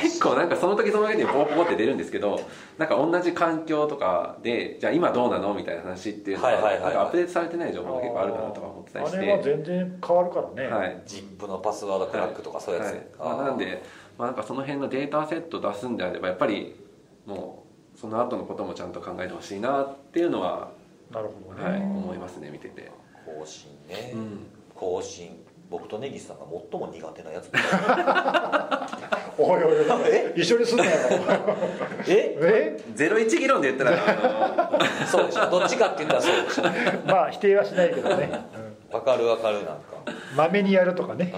結構なんかその時その時にポコポコって出るんですけどなんか同じ環境とかでじゃあ今どうなのみたいな話っていうのははいはいはいはい。なんかアップデートされてない情報が結構あるかなとか思ってたりしあれはて全然変わるからね、はい。ジップのパスワードクラックとかそういうやつ、はい。まあ、なんで、まあ、なんかその辺のデータセット出すんであればやっぱりもうその後のこともちゃんと考えてほしいなっていうのは、なるほどね、はい、思いますね見てて、更新ね、うん、更新。僕と根岸さんが最も苦手なやつ。おいおいおい。え？一緒にすんなよ。え？え？ゼロ一議論で言ったら。あのそうでしょ。どっちかって言ったらそうでしょ。まあ否定はしないけどね。わかるわかるな。んかまめにやるとかね。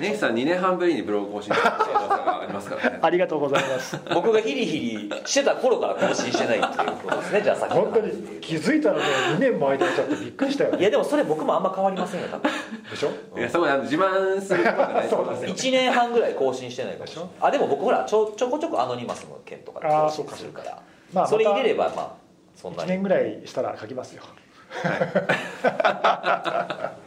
ネギさん2年半ぶりにブログ更新した噂がありますからね。ありがとうございます。僕がヒリヒリしてた頃から更新してないっていうことですねじゃあさっきの本当に気づいたらね2年も間にちゃってびっくりしたよね。いやでもそれ僕もあんま変わりませんよ多分。でしょ？いやそこあの自慢することがないと思いますよ。1年半ぐらい更新してないかもしれないあでも僕ほらちょちょこちょこアノニマスの件とかで更新するから。まあそれ入れればまあそんな1に年ぐらいしたら書きますよ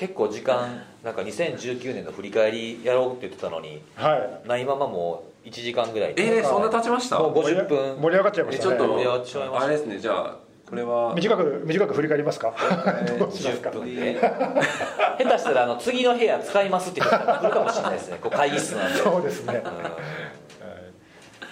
結構時間なんか2019年の振り返りやろうって言ってたのにはい。ないままもう1時間ぐらい。でえー、そんな経ちました？もう50分。盛り上がっちゃいましたね。えちょっと盛り上がってしまいました。あれですねじゃあこれは？短く短く振り返りますか？どうしますか？10分。で下手したらあの次の部屋使いますって言ったら来るかもしれないですね。こう会議室なんで。そうですね。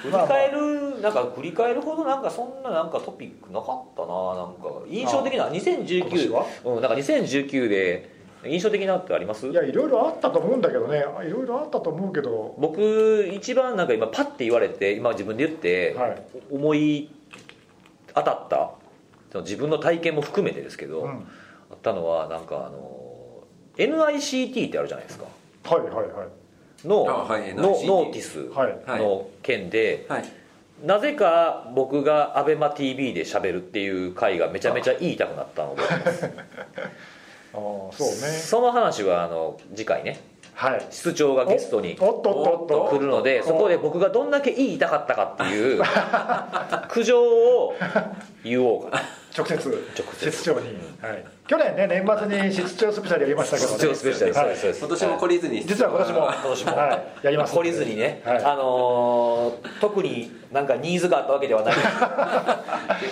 振り返るなんか振り返るほどなんかそんななんかトピックなかったななんか。印象的な今年2019は？うんなんか2019で印象的なってあります？いやいろいろあったと思うんだけどね。いろいろあったと思うけど。僕一番なんか今パッて言われて今自分で言ってはい。思い当たったその自分の体験も含めてですけど、うん。あったのはなんかあの NICT ってあるじゃないですか。はいはいはい。の,、あはいのノーティスはい。の件で、はい。なぜか僕が ABEMATV で喋るっていう回がめちゃめちゃ言いたくなったのを覚えてますああそうね。その話はあの次回ね。はい。室長がゲストにおっとっとっと。来るのでおそこで僕がどんだけ言いたかったかっていう 苦情を言おうかな。直接。直接。室長に、はい、去年ね年末に室長スペシャルやりましたけどね。室長スペシャル。はい。そうです今年も懲りずに。実は今年も。今年も。はい、やります懲りずにね、はい。あのー特になんかニーズがあったわけではない。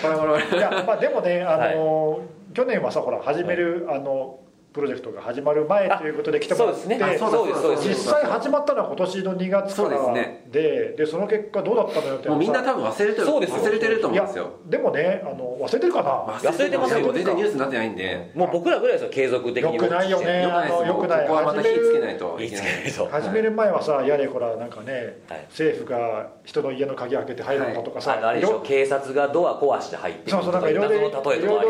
これこれこれいやまあでもねあの、去年はさほら始める、あのプロジェクトが始まる前ということで来てもらってそうですね。あそうです。そうです。実際始まったのは今年の2月からでででその結果どうだったのよってもうみんな多分忘れてるそうですよ。忘れてると思うんですよ。でもねあの忘れてるかな？忘れてますよ。全然ニュースになってないんで。もう僕らぐらいですよ継続的に。よくないよね。よくないですあのよくない。ここはまた火つけないと。言いけないと。始める前はさやれこらなんかね、はい。政府が人の家の鍵開けて入るのとかさ、あのあれでしょ。警察がドア壊して入ってくそうそうなんかいろいろ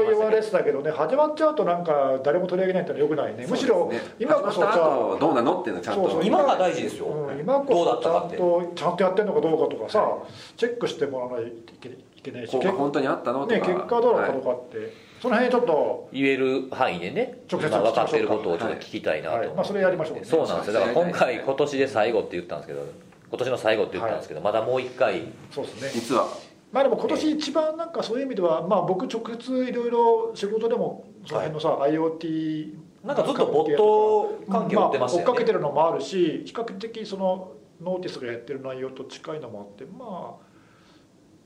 言われてたけどね始まっちゃうとなんか誰も取り上げないってのはよくないねむしろ今こそさどうなのっていうのちゃんとそうそう今が大事ですよ、うん今どうだこそちゃんったとちゃんとやってるのかどうかとかさ、はチェックしてもらわないといけいけないし効果本当にあったのとかね、結果どうだったのかって、その辺ちょっと、言える範囲でね直接まあ分かっていることをちょっと聞きたいなと思って、はいまあ、それやりましょうねそうなんですよだから今回今年で最後って言ったんですけど今年の最後って言ったんですけど、まだもう一回そうですね実はまあでも今年一番なんかそういう意味では、まあ、僕直接いろいろ仕事でもその辺のさ、IoT なんかずっとボット関係を追ってましね。あ、追っかけてるのもあるし比較的そのノーティスがやってる内容と近いのもあってまあ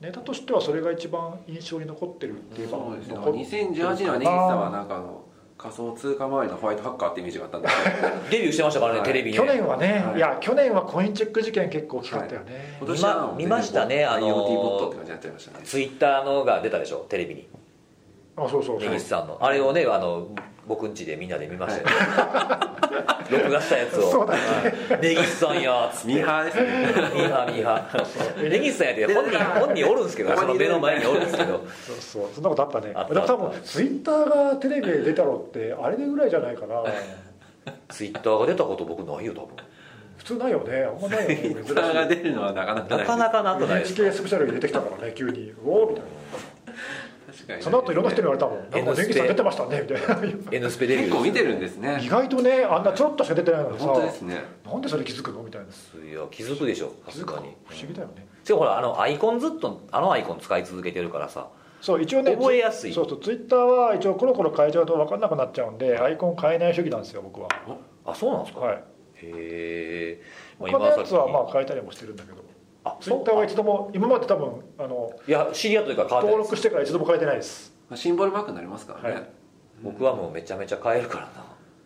ネタとしてはそれが一番印象に残ってるっていうかそうですね。残ってる2018年は根岸さんはなんかあの仮想通貨周りのホワイトハッカーってイメージがあったんですけどデビューしてましたからね、はい。テレビに去年はね、はい。い、や去年はコインチェック事件結構大きかったよね、今年は見ましたねあのー IoT ボットって感じになっちゃいましたね。ツイッターのが出たでしょテレビにあそうそうそう。根岸さんの。あれをねあの僕ん家でみんなで見ましたよ、録画したやつを。そうだね「根岸さんや」っつって。ミーハーですね。ミーハーミーハー。根岸さんやって本人本人おるんですけどその目の前におるんですけど。そうそうそんなことあったね。あったでも多分ツイッターがテレビで出たのってあれでぐらいじゃないかなツイッターが出たこと僕ないよ多分。普通ないよね。あんまないよね ツイッターが出るのはなかなかなないかなかなくないですか？NHK スペシャルに出てきたからね急に「おお」みたいな。確かにね。その後いろんな人に言われたもん「なんか N スペネギさん出てましたね」みたいな。N スペデビュー結構見てるんですね。意外とねあんなちょっとしか出てないのにさ。本当ですね。なんでそれ気づくの？みたいな。いや気づくでしょさかすがに。不思議だよね。しかもほらあのアイコンずっとあのアイコン使い続けてるからさ。そう一応ね覚えやすい。そうそうツイッターは一応コロコロ変えちゃうと分かんなくなっちゃうんでアイコン変えない主義なんですよ僕は。あそうなんですか、はい。へえ他のやつはまあ変えたりもしてるんだけどあツイッターは一度も今まで多分あのいや知り合ってないです。登録してから一度も変えてないです。まあシンボルマークになりますからね、はい。僕はもうめちゃめちゃ変えるからな。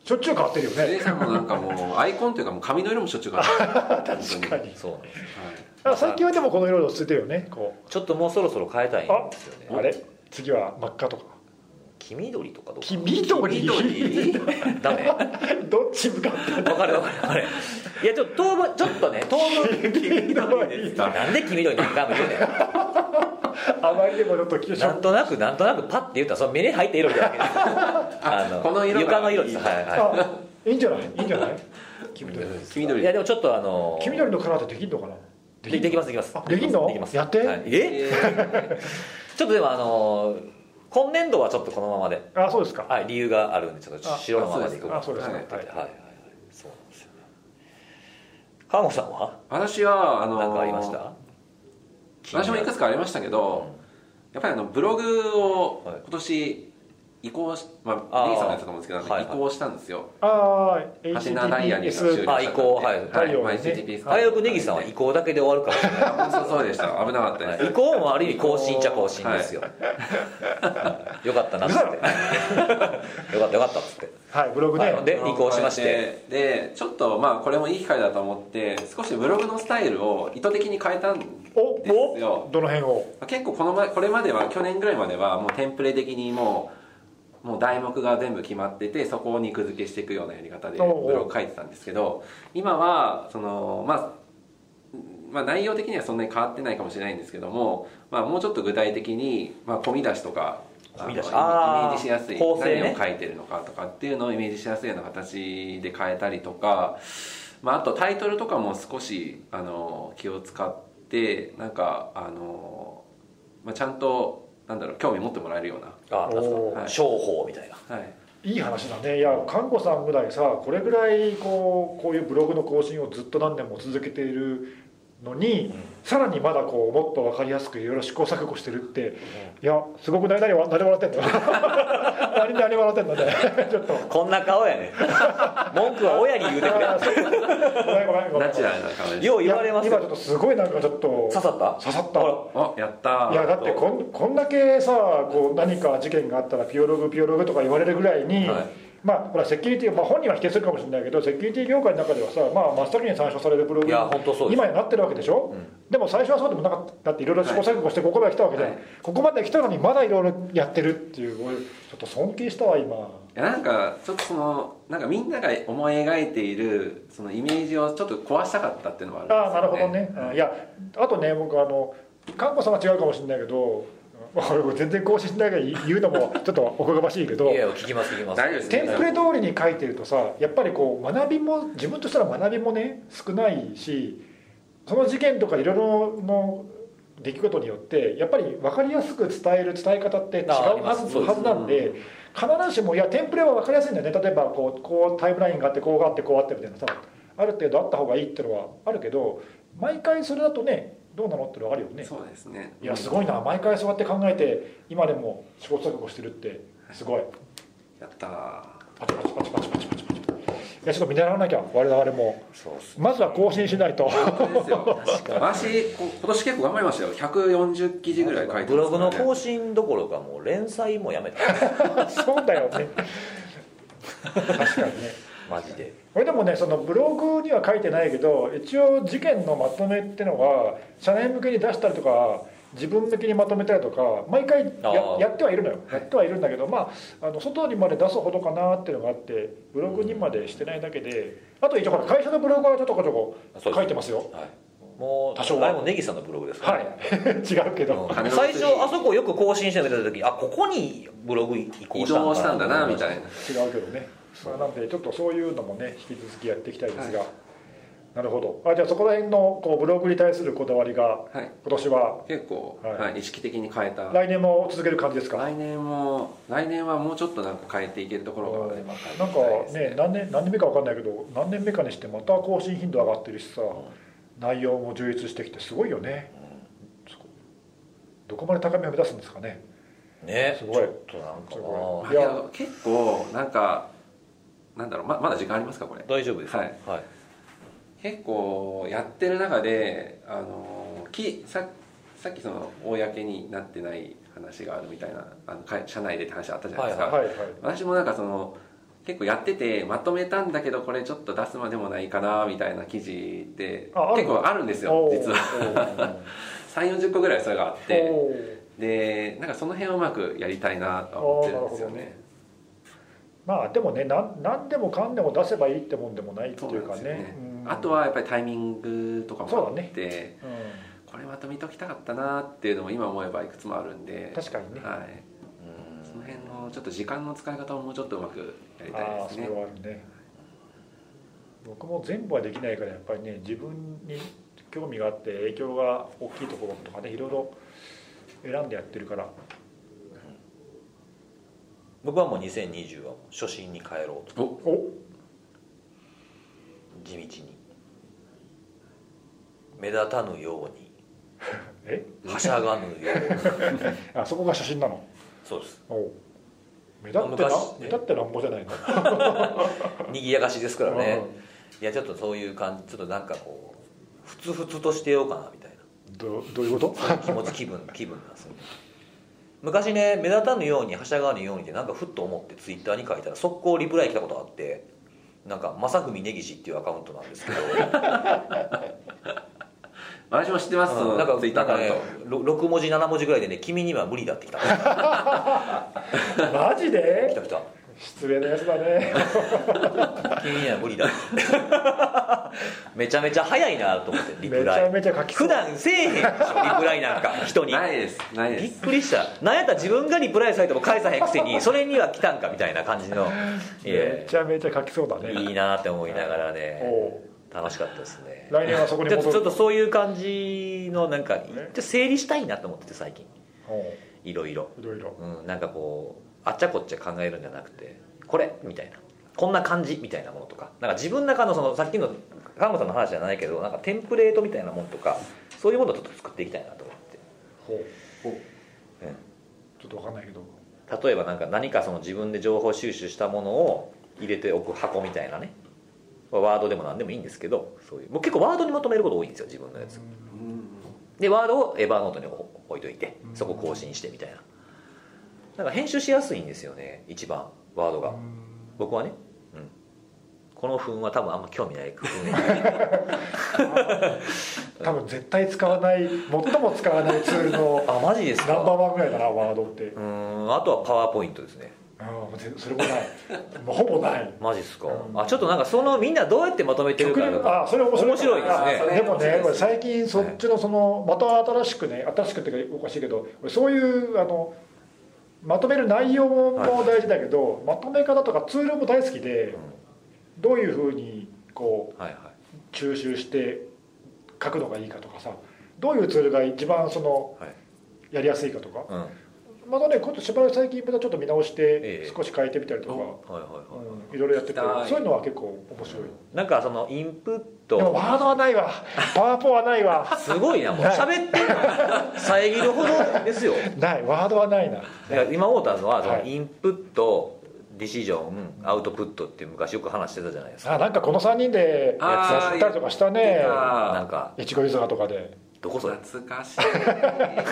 しょっちゅう変わってるよね。さんもなんかもうアイコンというかもう髪の色もしょっちゅう変わってる。確かに。そうなんです。だから最近はでもこの色落ち着いてるよねこちょっともうそろそろ変えたいんですよね。うあれ？次は真っ赤とか黄緑とかどうか黄緑？黄緑？ダメ。どっち向かってわかるわかるわかる。いやちょっと当分ちょっとね当分黄緑ですか？なんで黄緑に何回も言うねんあまりにもちょっと気なんとなくなんとなくパッて言ったらその目に入った色みたいなだけですあの この色が。床の色です。はいはあいいんじゃない？いいんじゃない？黄緑黄緑いいやでもちょっとあの黄緑のカラーってできんのかな？でできますできます。あできんの？できます。やって。はい。え？え ちょっとでもあの今年度はちょっとこのままで。あそうですか。はい理由があるんでちょっとあ白のままでいくあそうですか。はい。はい。はいはいそうなんですよね。川本さんはー私はあのー何かありました？私もいくつかありましたけど、やっぱりあのブログをはい。今年移行し、まあー。あネギさんがやってたと思うんですけど、はいはい。移行したんですよ。ああハテナダイヤリーが終了あ移行。はい太陽まあね HTTPS あやくネギさんは移行だけで終わるからね。あそうそうでした。危なかったです、移行もある意味更新っちゃ更新ですよ、よかったなって。よかったよかったっつって。はいブログね、はい。で移行しまして。ででちょっとまあこれもいい機会だと思って少しブログのスタイルを意図的に変えたんおですよ。どの辺を？結構この前これまでは去年ぐらいまではもうテンプレ的にもうもう題目が全部決まっててそこを肉付けしていくようなやり方でブログ書いてたんですけど今はそのまあまあ、内容的にはそんなに変わってないかもしれないんですけども、まあ、もうちょっと具体的に、まあ、込み出しとかイメあー。ージしやすいね。何を書いてるのかとかっていうのをイメージしやすいような形で変えたりとか、まあ、あとタイトルとかも少しあの気を使ってなんかあの、まあ、ちゃんとなんだろう興味持ってもらえるようあなんすおーか商法みたいな。な、はい、いい話だね。いや看護さんぐらいさこれぐらいこうこういうブログの更新をずっと何年も続けているのに、さらにまだこうもっと分かりやすくいろいろ試行錯誤してるって、いやすごくない何何何笑ってんの？何何笑ってんの？ね ちょっと。こんな顔やね。文句は親に言うてくれ。よう言われます今ちょっとすごいなんかちょっと刺さった？刺さった。おやったー。いやだってこんこんだけさこう何か事件があったらピオログピオログとか言われるぐらいに、はいまあほらセキュリティ、まあ、本人は否定するかもしれないけどセキュリティ業界の中ではさ、まあ、真っ先に参照されるブログいや本当そうです。今になってるわけでしょ、でも最初はそうでもなかった。だっていろいろ試行錯誤してここまで来たわけじゃん、はい。ここまで来たのにまだいろいろやってるっていう俺ちょっと尊敬したわ今。いやなんかちょっとそのなんかみんなが思い描いているそのイメージをちょっど壊したかったっていうのはあるんですよ、ああなるほどね、うんいやあとね僕あの看護さんは違うかもしれないけど全然更新しないから言うのもちょっとおこがましいけどいや聞きます聞きます。大丈夫ですテンプレ通りに書いてるとさやっぱりこう学びも自分としたら学びもね少ないしその事件とかいろいろの出来事によってやっぱり分かりやすく伝える伝え方って違うはずはずなんで必ずしもいやテンプレは分かりやすいんだよね。例えばこうこうタイムラインがあってこうがあってこうあってみたいなさある程度あった方がいいっていうのはあるけど毎回それだとねどうなのっての分かるよね。そうですね。いやすごいな。毎回そうやって考えて今でも試行錯誤してるって。すごい。やったー。パチパチパチパチパチパチパチ。いやちょっと見習わなきゃ。我々も。そうっすまずは更新しないと。本当ですよ。私こ今年結構頑張りましたよ。140記事ぐらい書いてブログの更新どころかもう連載もやめた。そうだよね。確かにねマジで。これでもねそのブログには書いてないけど一応事件のまとめってのは社内向けに出したりとか自分向けにまとめたりとか毎回やってはいるのよ。やってはいるんだけどまああの外にまで出すほどかなっていうのがあってブログにまでしてないだけであと一応ほら会社のブログはちょっとこちょこ書いてますよ。はい。もう多少は。あれもネギさんのブログですから。はねい。違うけど。うん最初あそこよく更新してくれた時あここにブログ移行移した動したんだなみたいな。違うけどね、まあ、なのでちょっとそういうのもね引き続きやっていきたいですが、なるほど。あじゃあそこら辺のこうブログに対するこだわりがはい。今年は結構、はい。はい意識的に変えた。来年も続ける感じですか？来年も来年はもうちょっとなんか変えていけるところがあればなんかね何年何年目か分かんないけど何年目かにしてまた更新頻度上がってるしさ、内容も充実してきてすごいよね、すごい。どこまで高みを目指すんですかね。ねすごい。ちょっとなんすかごいや結構なんかなんだろうままだ時間ありますかこれ？な大丈夫ですかはい。結構やってる中であのきささっきその公になってない話があるみたいなあの会社内でって話あったじゃないですか、はいはい。私もなんかその結構やっててまとめたんだけどこれちょっと出すまでもないかなみたいな記事って結構あるんですよ実は。3 4 0個ぐらいそれがあって。でなんかその辺をうまくやりたいなとは思ってるんですよねまあでもねなん何でもかんでも出せばいいってもんでもないっていうかね。ね。うん。あとはやっぱりタイミングとかもあって、ね。これまとめときたかったなっていうのも今思えばいくつもあるんで。確かにね。はい、うんその辺のちょっと時間の使い方をもうちょっとうまくやりたいですね。それはあるね。僕も全部はできないからやっぱりね自分に興味があって影響が大きいところとかねいろいろ選んでやってるから僕はもう2020は初心に帰ろうと。おお。地道に。目立たぬように。え？はしゃがぬように。あそこが写真なの？そうです。お目立ってな目立ってなんぼじゃないの？賑やかしですからね。いやちょっとそういう感じちょっとなんかこうふつふつとしてようかなみたいな。どどういうこと？気持ち気分気分なんですよね昔ね目立たぬようにはしゃがぬようにってなんかふっと思ってツイッターに書いたら速攻リプライ来たことあってなんか正文根岸っていうアカウントなんですけど。私も知ってます、そのなんかツイッターアカウンなんかねト、ろ6文字7文字ぐらいでね「君には無理だ」ってきた。来 マジで？た来た失礼なやつだね。君には無理だ。めちゃめちゃ早いなと思って リプめちゃライめちゃ書きそう。普段せえへんでしょ リプライなんか人に。ないですないでびっすくりした。なんやったら自分がリプライされても返さへんくせにそれには来たんかみたいな感じの。いめえちゃめちゃ書きそうだね。いいなって思いながらね。楽しかったですね。来年はそこに戻る。ちょっとちょっとそういう感じのなんか整理したいなと思ってて最近。いろいろ。いろいろ。うん、なんかこうあっちゃこっちゃ考えるんじゃなくてこれみたいな。こんな感じみたいなものとか。なんか自分の中のそのさっきの川本さんの話じゃないけどなんかテンプレートみたいなものとかそういうものをちょっと作っていきたいなと思って、ほうほう。うん。ちょっとわかんないけど。例えばなんか何かその自分で情報収集したものを入れておく箱みたいなね。ワードでも何でもいいんですけどそういう。僕結構ワードにまとめること多いんですよ自分のやつ。うん。でワードをエヴァーノートに置いといてそこ更新してみたいななんか編集しやすいんですよね一番ワードが。僕はね、うん、この糞は多分あんま興味ない糞 多分絶対使わない最も使わないツールのあマジですか？ナンバーワンぐらいだなワードって。うーん。あとはパワーポイントですね。うんぜそれもない。もうほぼない。マジですか、うん。あちょっとなんかそのみんなどうやってまとめてる極か。力あそれ面白い面白いですね。でもねこれ最近そっちのそのまた新しくね新しくっていうかおかしいけど俺そういうあのまとめる内容も大事だけど、まとめ方とかツールも大好きでどういうふうにこうはいはい。抽集して書くのがいいかとかさどういうツールが一番そのはい。やりやすいかとかうんまたね今度しばらく最近またちょっと見直しええ。て少し変えてみたりとか、いはいはい、うんいろいろやっててそういうのは結構面白い。なんかそのインプット。ワードはないわ。パワーポはないわ。すごいなもう。喋ってる。の遮るほどですよ。ないワードはないな。だから今思ったのはそはい。のインプットディシジョンアウトプットって昔よく話してたじゃないですか。あなんかこの3人でやったりとかしたね。なんか越後湯沢とかでどこそれ懐かしい。懐か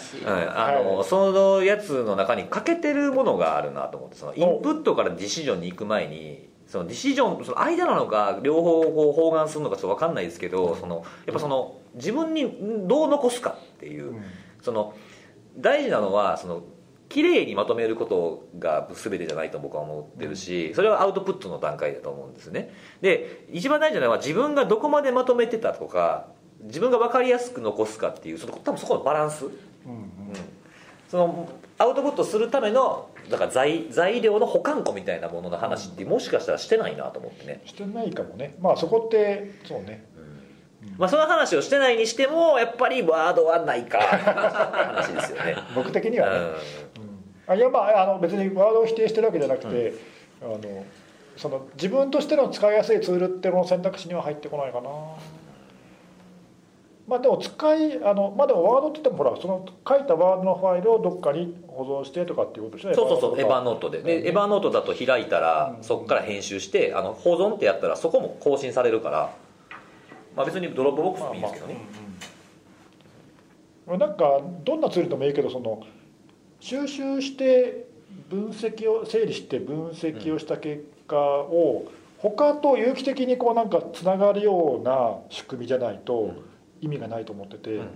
しい、はい、あの、はい。そのやつの中に欠けてるものがあるなと思ってそのインプットからディシジョンに行く前にそのディシジョンその間なのか両方こう包含するのかちょっと分かんないですけどそのやっぱその自分にどう残すかっていう、うん。その大事なのはその綺麗にまとめることが全てじゃないと僕は思ってるしそれはアウトプットの段階だと思うんですね。で一番大事なのは自分がどこまでまとめてたとか自分が分かりやすく残すかっていうその多分そこのバランス。うんうん。そのアウトプットするためのだから材材料の保管庫みたいなものの話ってもしかしたらしてないなと思ってね、してないかもね。まあそこってそうね。まあ、その話をしてないにしてもやっぱりワードはないか話ですよね、僕的にうはね、んうん。あいやまああの別にワードを否定してるわけじゃなくて、あのその自分としての使いやすいツールっていうのの選択肢には入ってこないかな。まあでも使いあのまあでもワードって言ってもほらその書いたワードのファイルをどっかに保存してとかっていうことでしょ？そうそうそうエヴァーノノートで。で Evernote だと開いたらうん。そこから編集してあの保存ってやったらそこも更新されるから、まあ、別に Dropbox でもいいんですけどね、まあなんかどんなツールでもいいけどその収集して分析を整理して分析をした結果を他と有機的にこうなんかつながるような仕組みじゃないと意味がないと思ってて、うん。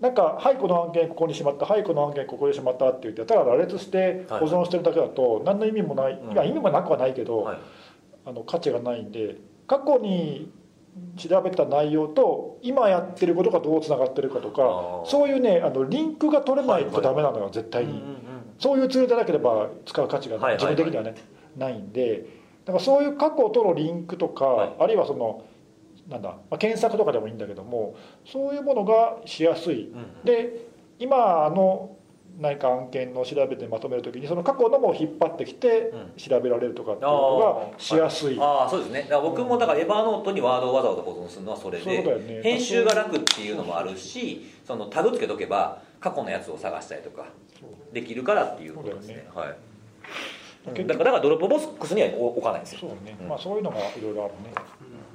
なんか「はいこの案件ここにしまったはいこの案件ここにしまった」って言ってただ羅列して保存してるだけだと何の意味もない、うん。いや意味もなくはないけど、はい。あの価値がないんで過去に調べた内容と今やってることがどうつながってるかとかそういうねあのリンクが取れないとダメなのよ絶対に、そういうツールでなければ使う価値がはいはいはい。自分的にはね、ないんで。だからそういう過去とのリンクとか、はい。あるいはそのなんだ、まあ、検索とかでもいいんだけどもそういうものがしやすい。うん。で今の何か案件の調べてまとめるときにその過去のも引っ張ってきてうん。調べられるとかっていうのがしやすい、ああそうですね。だから僕もだから Evernote にワードをわざわざ保存するのはそれそういうことだよね。で編集が楽っていうのもあるしそのタグつけとけば過去のやつを探したりとかできるからっていうことですね。はい。だからだから Dropbox には置かないんですよ。そうね、うん。まあそういうのがいろいろあるね、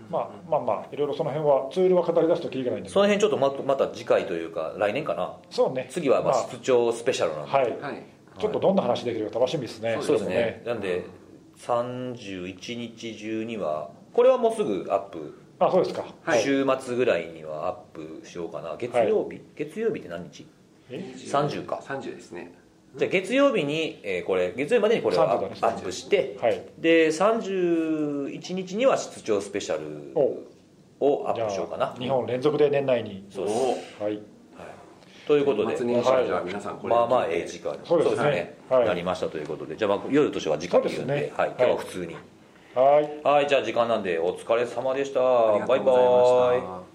まあ、まあまあいろいろその辺はツールは語り出すときりがないんだけど。その辺ちょっとままた次回というか来年かな。そうね。次はまあまあ。出張スペシャルなんで、はい。はい。ちょっとどんな話できるか楽しみですね。そうですね。なんで31日中にはこれはもうすぐアップ。あそうですか。はい。週末ぐらいにはアップしようかな。月曜日、月曜日って何日？え？30か。30ですねじゃあ月曜日に、えーこれ月曜日までにこれをア30だね。ップしてはい。で31日には出張スペシャルをアップしようかな。2本連続で年内に。そうですはい。ということで年末年始はじゃあ皆さんこれまあまあええ時間に。そうですね。はい。なりましたということで。じゃあまあ夜としては時間というんで。ね。はい、今日は普通に。はい。はい。じゃあ時間なんでお疲れ様でした。バイバイ